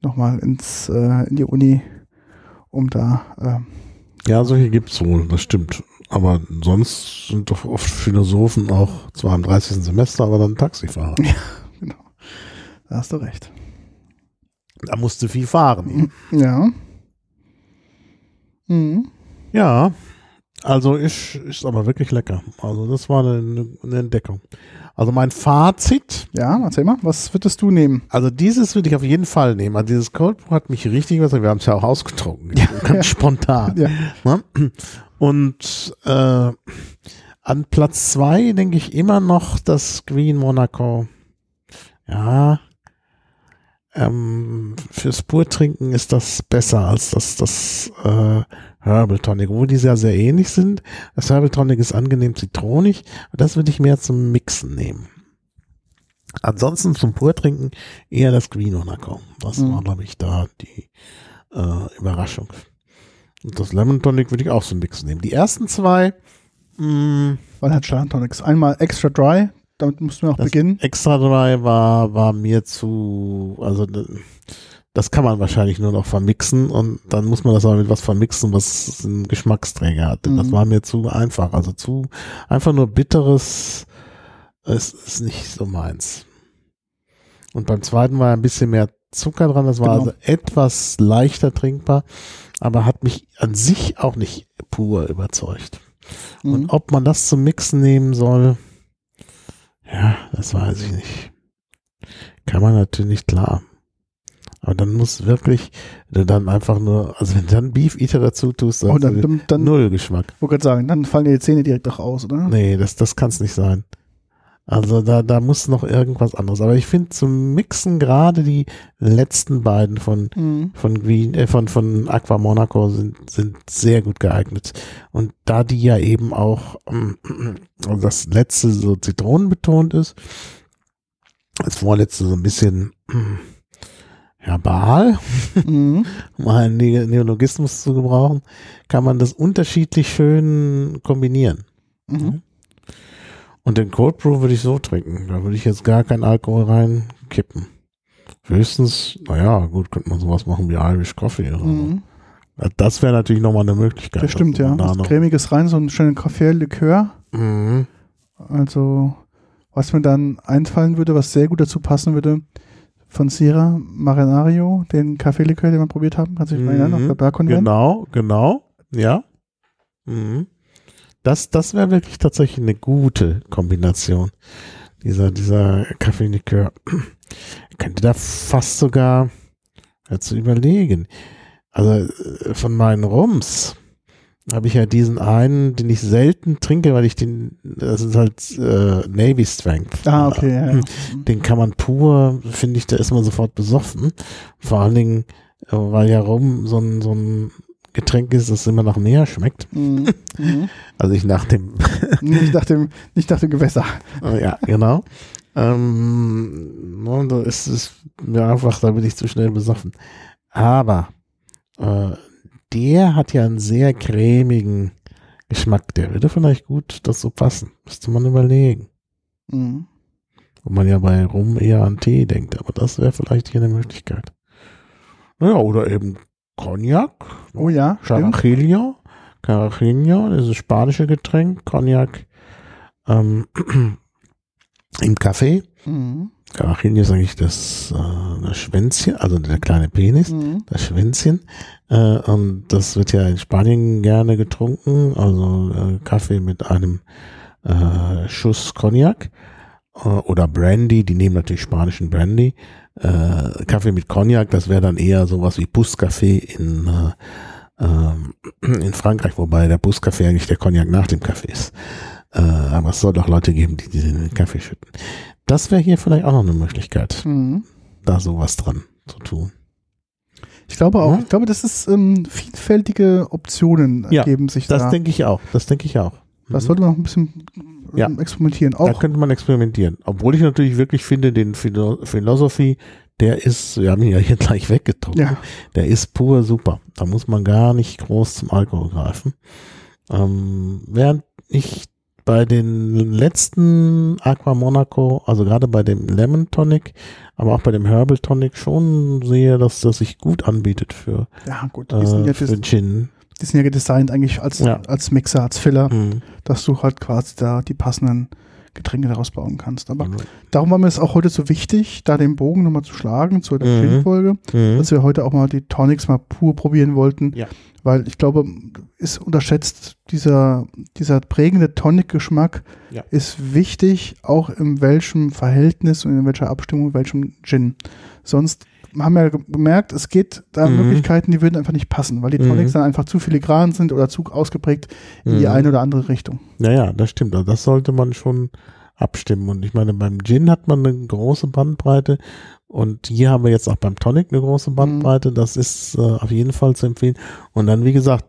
[SPEAKER 1] nochmal ins äh, in die Uni, um da ähm,
[SPEAKER 2] Ja, solche gibt es wohl, das stimmt. Aber sonst sind doch oft Philosophen auch zwar im 30. Semester, aber dann Taxifahrer.
[SPEAKER 1] genau. Da hast du recht.
[SPEAKER 2] Da musste viel fahren.
[SPEAKER 1] Ja. Mhm.
[SPEAKER 2] Ja, also ist, ist aber wirklich lecker. Also das war eine, eine Entdeckung. Also mein Fazit,
[SPEAKER 1] Ja, erzähl mal, was würdest du nehmen?
[SPEAKER 2] also dieses würde ich auf jeden Fall nehmen. Also dieses Cold Brew hat mich richtig überzeugt. Wir haben es ja auch ausgetrunken.
[SPEAKER 1] Ja.
[SPEAKER 2] Ganz spontan.
[SPEAKER 1] Ja.
[SPEAKER 2] Ne? Und äh, an Platz zwei denke ich immer noch das Green Monaco. Ja. Ähm, fürs Purtrinken ist das besser als das, das äh, Herbal Tonic, obwohl die sehr, sehr ähnlich sind. Das Herbal Tonic ist angenehm zitronig, das würde ich mehr zum Mixen nehmen. Ansonsten zum Purtrinken eher das Green Monaco. Das
[SPEAKER 1] Mhm.
[SPEAKER 2] war, glaube ich, da die äh, Überraschung. Und das Lemon Tonic würde ich auch so ein Mix nehmen. Die ersten zwei, mh,
[SPEAKER 1] Weil hat Stern Tonics. Einmal extra dry, damit mussten wir auch
[SPEAKER 2] das
[SPEAKER 1] beginnen.
[SPEAKER 2] extra drei war, war mir zu, also ne, das kann man wahrscheinlich nur noch vermixen und dann muss man das aber mit was vermixen, was einen Geschmacksträger hat. Das
[SPEAKER 1] Mhm.
[SPEAKER 2] war mir zu einfach. Also zu einfach nur bitteres, es ist nicht so meins. Und beim zweiten war ein bisschen mehr Zucker dran, das war
[SPEAKER 1] Genau.
[SPEAKER 2] also etwas leichter trinkbar, aber hat mich an sich auch nicht pur überzeugt.
[SPEAKER 1] Mhm.
[SPEAKER 2] Und ob man das zum Mixen nehmen soll, ja, das weiß ich nicht. Kann man natürlich klar. Aber dann muss wirklich, dann einfach nur, also wenn du dann Beef Eater dazu tust, dann,
[SPEAKER 1] Oh, dann, dann, dann
[SPEAKER 2] null Geschmack.
[SPEAKER 1] wollte gerade sagen, dann fallen dir die Zähne direkt auch aus, oder?
[SPEAKER 2] Nee, das, das kann es nicht sein. Also da, da muss noch irgendwas anderes. Aber ich finde zum Mixen gerade die letzten beiden von
[SPEAKER 1] Mhm.
[SPEAKER 2] von Green, äh, von, von Aqua Monaco sind, sind sehr gut geeignet. Und da die ja eben auch ähm, also das letzte so zitronenbetont ist, das vorletzte so ein bisschen ähm, herbal,
[SPEAKER 1] Mhm.
[SPEAKER 2] um einen Ne- Neologismus zu gebrauchen, kann man das unterschiedlich schön kombinieren.
[SPEAKER 1] Mhm.
[SPEAKER 2] Und den Cold Brew würde ich so trinken. Da würde ich jetzt gar keinen Alkohol reinkippen. Höchstens, naja, gut, könnte man sowas machen wie Irish Coffee oder so.
[SPEAKER 1] Mhm.
[SPEAKER 2] Das wäre natürlich nochmal eine Möglichkeit.
[SPEAKER 1] Das stimmt, ja.
[SPEAKER 2] Da
[SPEAKER 1] Cremiges rein, so einen schönen Kaffee-Likör.
[SPEAKER 2] mhm.
[SPEAKER 1] Also, was mir dann einfallen würde, was sehr gut dazu passen würde, von Sierra Marinario, den Kaffeelikör, den wir probiert haben. Kannst du dich mal erinnern, auf
[SPEAKER 2] Mhm.
[SPEAKER 1] der Bergkonvent?
[SPEAKER 2] Genau, genau. Ja. Mhm. Das, das wäre wirklich tatsächlich eine gute Kombination. Dieser, dieser Kaffee-Likör. Ich könnte da fast sogar ja, zu überlegen. Also äh, von meinen Rums habe ich ja diesen einen, den ich selten trinke, weil ich den, das ist halt äh, Navy Strength.
[SPEAKER 1] Ah, okay. Ja, ja.
[SPEAKER 2] Den kann man pur, finde ich, da ist man sofort besoffen. Vor allen Dingen, äh, weil ja Rum so ein, so ein Getränk ist, das immer nach Meer schmeckt.
[SPEAKER 1] Mhm. Mhm.
[SPEAKER 2] Also ich nach dem,
[SPEAKER 1] nicht, nach dem, nicht nach dem Gewässer.
[SPEAKER 2] äh, ja, genau. Ähm, ne, da ist es mir einfach, da bin ich zu schnell besoffen. Aber äh, der hat ja einen sehr cremigen Geschmack. Der würde vielleicht gut dazu passen. Müsste man überlegen.
[SPEAKER 1] Mhm.
[SPEAKER 2] Wo man ja bei Rum eher an Tee denkt, aber das wäre vielleicht hier eine Möglichkeit. Naja, oder eben Cognac,
[SPEAKER 1] Oh ja.
[SPEAKER 2] Carajillo, Carajillo, das ist ein spanische Getränk, Cognac ähm, im Kaffee.
[SPEAKER 1] Mhm.
[SPEAKER 2] Carachillo ist eigentlich das, äh, das Schwänzchen, also der kleine Penis,
[SPEAKER 1] Mhm.
[SPEAKER 2] das Schwänzchen. Äh, und das wird ja in Spanien gerne getrunken, also äh, Kaffee mit einem äh, Schuss Cognac äh, oder Brandy, die nehmen natürlich spanischen Brandy. Äh, Kaffee mit Cognac, das wäre dann eher sowas wie Buscafé in, äh, ähm, in Frankreich, wobei der Buscafé eigentlich der Cognac nach dem Kaffee ist. Äh, aber es soll doch Leute geben, die diesen Kaffee schütten. Das wäre hier vielleicht auch noch eine Möglichkeit,
[SPEAKER 1] Mhm.
[SPEAKER 2] da sowas dran zu tun.
[SPEAKER 1] Ich glaube auch,
[SPEAKER 2] Ja.
[SPEAKER 1] ich glaube, das ist ähm, vielfältige Optionen
[SPEAKER 2] Ja,
[SPEAKER 1] ergeben sich
[SPEAKER 2] Das
[SPEAKER 1] da.
[SPEAKER 2] denke ich auch. Das denke ich auch.
[SPEAKER 1] Das
[SPEAKER 2] Mhm.
[SPEAKER 1] sollte man noch ein bisschen ähm,
[SPEAKER 2] Ja.
[SPEAKER 1] experimentieren.
[SPEAKER 2] Da
[SPEAKER 1] Auch
[SPEAKER 2] könnte man experimentieren. Obwohl ich natürlich wirklich finde, den Philo Philosophy, der ist, wir haben ihn ja hier gleich weggedruckt,
[SPEAKER 1] Ja.
[SPEAKER 2] der ist pur super. Da muss man gar nicht groß zum Alkohol greifen. Ähm, während ich bei den letzten Aqua Monaco, also gerade bei dem Lemon Tonic, aber auch bei dem Herbal Tonic schon sehe, dass das sich gut anbietet für,
[SPEAKER 1] ja gut, die sind
[SPEAKER 2] äh,
[SPEAKER 1] ja,
[SPEAKER 2] für Gin.
[SPEAKER 1] die sind ja gedesignt eigentlich als,
[SPEAKER 2] Ja.
[SPEAKER 1] als Mixer, als Filler,
[SPEAKER 2] Mhm.
[SPEAKER 1] dass du halt quasi da die passenden Getränke daraus bauen kannst. Aber
[SPEAKER 2] Mhm.
[SPEAKER 1] darum war mir es auch heute so wichtig, da den Bogen nochmal zu schlagen zu der
[SPEAKER 2] Mhm.
[SPEAKER 1] Gin-Folge,
[SPEAKER 2] Mhm.
[SPEAKER 1] dass wir heute auch mal die Tonics mal pur probieren wollten.
[SPEAKER 2] Ja.
[SPEAKER 1] Weil ich glaube, ist unterschätzt, dieser, dieser prägende Tonic-Geschmack
[SPEAKER 2] Ja.
[SPEAKER 1] ist wichtig, auch in welchem Verhältnis und in welcher Abstimmung, in welchem Gin. Sonst haben wir ge- gemerkt, es geht da
[SPEAKER 2] Mhm.
[SPEAKER 1] Möglichkeiten, die würden einfach nicht passen, weil die
[SPEAKER 2] Mhm.
[SPEAKER 1] Tonics dann einfach zu filigran sind oder zu ausgeprägt in die
[SPEAKER 2] Mhm.
[SPEAKER 1] eine oder andere Richtung.
[SPEAKER 2] Ja, ja, das stimmt. Also das sollte man schon abstimmen. Und ich meine, beim Gin hat man eine große Bandbreite und hier haben wir jetzt auch beim Tonic eine große Bandbreite. Das ist äh, auf jeden Fall zu empfehlen. Und dann, wie gesagt,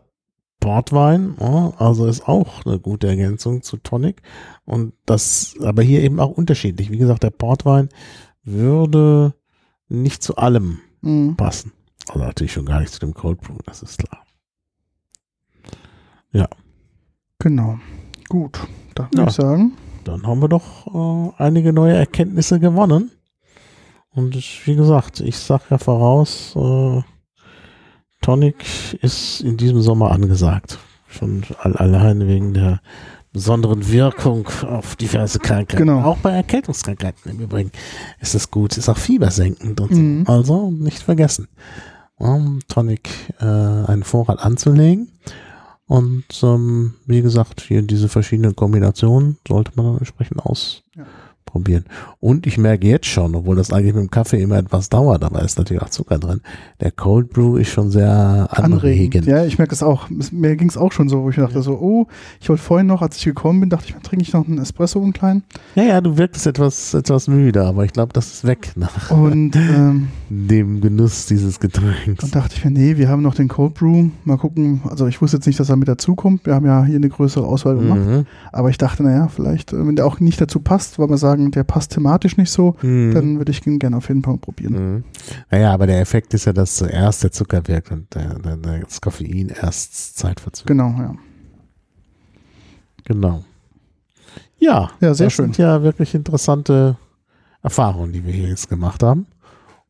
[SPEAKER 2] Portwein, ja, also ist auch eine gute Ergänzung zu Tonic. Und das, aber hier eben auch unterschiedlich. Wie gesagt, der Portwein würde nicht zu allem
[SPEAKER 1] Mhm.
[SPEAKER 2] passen. Also natürlich schon gar nicht zu dem Cold Brew, das ist klar.
[SPEAKER 1] Genau. Gut, dann
[SPEAKER 2] Ja.
[SPEAKER 1] würde ich sagen,
[SPEAKER 2] dann haben wir doch äh, einige neue Erkenntnisse gewonnen. Und ich, wie gesagt, ich sage ja voraus, äh, Tonic ist in diesem Sommer angesagt. Schon all, allein wegen der besonderen Wirkung auf diverse Krankheiten.
[SPEAKER 1] Genau.
[SPEAKER 2] Auch bei Erkältungskrankheiten im Übrigen ist es gut. Ist auch fiebersenkend und
[SPEAKER 1] Mhm.
[SPEAKER 2] so. Also nicht vergessen, um Tonic äh, einen Vorrat anzulegen. Und ähm, wie gesagt, hier diese verschiedenen Kombinationen sollte man dann entsprechend ausprobieren. Und ich merke jetzt schon, obwohl das eigentlich mit dem Kaffee immer etwas dauert, aber ist natürlich auch Zucker drin. Der Cold Brew ist schon sehr anregend.
[SPEAKER 1] Ja, ich merke es auch. Mir ging es auch schon so, wo ich dachte
[SPEAKER 2] Ja.
[SPEAKER 1] so, oh, ich wollte vorhin noch, als ich gekommen bin, dachte ich, trinke ich noch einen Espresso und kleinen.
[SPEAKER 2] Ja, ja, du wirktest etwas, etwas müde, aber ich glaube, das ist weg nach
[SPEAKER 1] Und ähm,
[SPEAKER 2] dem Genuss dieses Getränks.
[SPEAKER 1] dann dachte ich mir, nee, wir haben noch den Cold Brew. Mal gucken. Also ich wusste jetzt nicht, dass er mit dazukommt. Wir haben ja hier eine größere Auswahl gemacht.
[SPEAKER 2] Mhm.
[SPEAKER 1] Aber ich dachte, naja, vielleicht, äh, wenn der auch nicht dazu passt, weil wir sagen, der passt thematisch nicht so,
[SPEAKER 2] Mhm.
[SPEAKER 1] dann würde ich ihn gerne auf jeden Fall probieren.
[SPEAKER 2] Mhm. Naja, aber der Effekt ist ja, dass zuerst der Zucker wirkt und der, der, das Koffein erst Zeit verzögert.
[SPEAKER 1] Genau, ja.
[SPEAKER 2] Genau. Ja,
[SPEAKER 1] Ja, sehr
[SPEAKER 2] das
[SPEAKER 1] schön.
[SPEAKER 2] sind ja wirklich interessante Erfahrungen, die wir hier jetzt gemacht haben.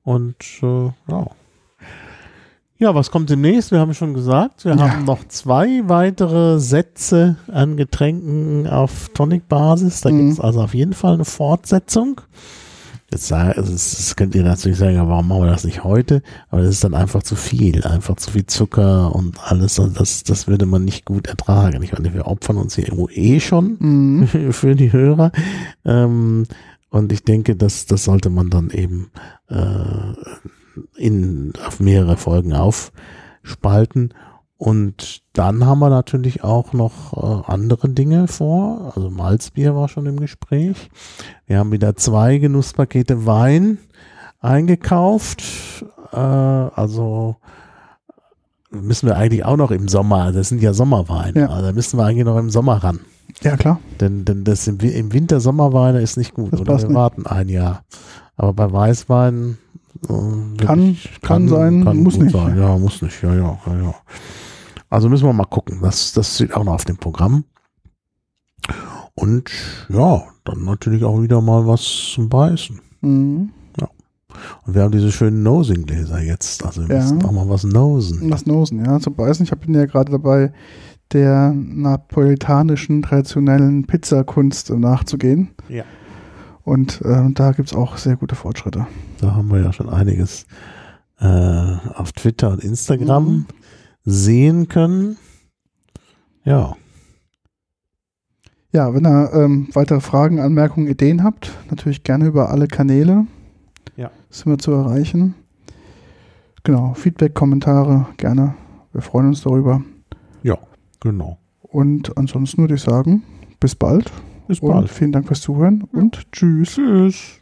[SPEAKER 2] Und äh, ja. Ja, was kommt demnächst? Wir haben schon gesagt, wir
[SPEAKER 1] Ja.
[SPEAKER 2] haben noch zwei weitere Sätze an Getränken auf Tonic-Basis. Da
[SPEAKER 1] Mhm.
[SPEAKER 2] gibt es also auf jeden Fall eine Fortsetzung. Jetzt also das, das könnt ihr natürlich sagen, warum machen wir das nicht heute? Aber das ist dann einfach zu viel, einfach zu viel Zucker und alles. Also das, das würde man nicht gut ertragen. Ich meine, wir opfern uns hier irgendwo eh schon
[SPEAKER 1] Mhm.
[SPEAKER 2] für die Hörer. Ähm, und ich denke, das, das sollte man dann eben äh, in, auf mehrere Folgen aufspalten. Und dann haben wir natürlich auch noch äh, andere Dinge vor. Also Malzbier war schon im Gespräch. Wir haben wieder zwei Genusspakete Wein eingekauft. Äh, also müssen wir eigentlich auch noch im Sommer, das sind ja Sommerweine,
[SPEAKER 1] Ja.
[SPEAKER 2] also da müssen wir eigentlich noch im Sommer ran.
[SPEAKER 1] Ja, klar.
[SPEAKER 2] Denn, denn das im, im Winter Sommerweine ist nicht gut.
[SPEAKER 1] Das
[SPEAKER 2] Oder wir
[SPEAKER 1] nicht.
[SPEAKER 2] warten ein Jahr. Aber bei Weißwein äh, wirklich-
[SPEAKER 1] Kann- kann sein, muss
[SPEAKER 2] gut
[SPEAKER 1] nicht.
[SPEAKER 2] Sein. Ja, muss nicht. Ja, ja, ja, ja. Also müssen wir mal gucken. Das, das steht auch noch auf dem Programm. Und ja, dann natürlich auch wieder mal was zum Beißen.
[SPEAKER 1] Mhm.
[SPEAKER 2] Und wir haben diese schönen Nosing-Gläser jetzt. Also wir
[SPEAKER 1] Ja.
[SPEAKER 2] müssen auch mal was nosen.
[SPEAKER 1] Das Nosen, ja, zu beißen. Ich bin ja gerade dabei, der napolitanischen traditionellen Pizzakunst nachzugehen.
[SPEAKER 2] Ja.
[SPEAKER 1] Und äh, da gibt es auch sehr gute Fortschritte.
[SPEAKER 2] Da haben wir ja schon einiges äh, auf Twitter und Instagram
[SPEAKER 1] Mhm.
[SPEAKER 2] sehen können. Ja,
[SPEAKER 1] Ja, wenn ihr ähm, weitere Fragen, Anmerkungen, Ideen habt, natürlich gerne über alle Kanäle.
[SPEAKER 2] Ja.
[SPEAKER 1] Sind wir zu erreichen. Genau, Feedback, Kommentare, gerne. Wir freuen uns darüber.
[SPEAKER 2] genau.
[SPEAKER 1] Und ansonsten würde ich sagen, bis bald.
[SPEAKER 2] Bis
[SPEAKER 1] Und
[SPEAKER 2] bald.
[SPEAKER 1] vielen Dank fürs Zuhören und tschüss.
[SPEAKER 2] Tschüss.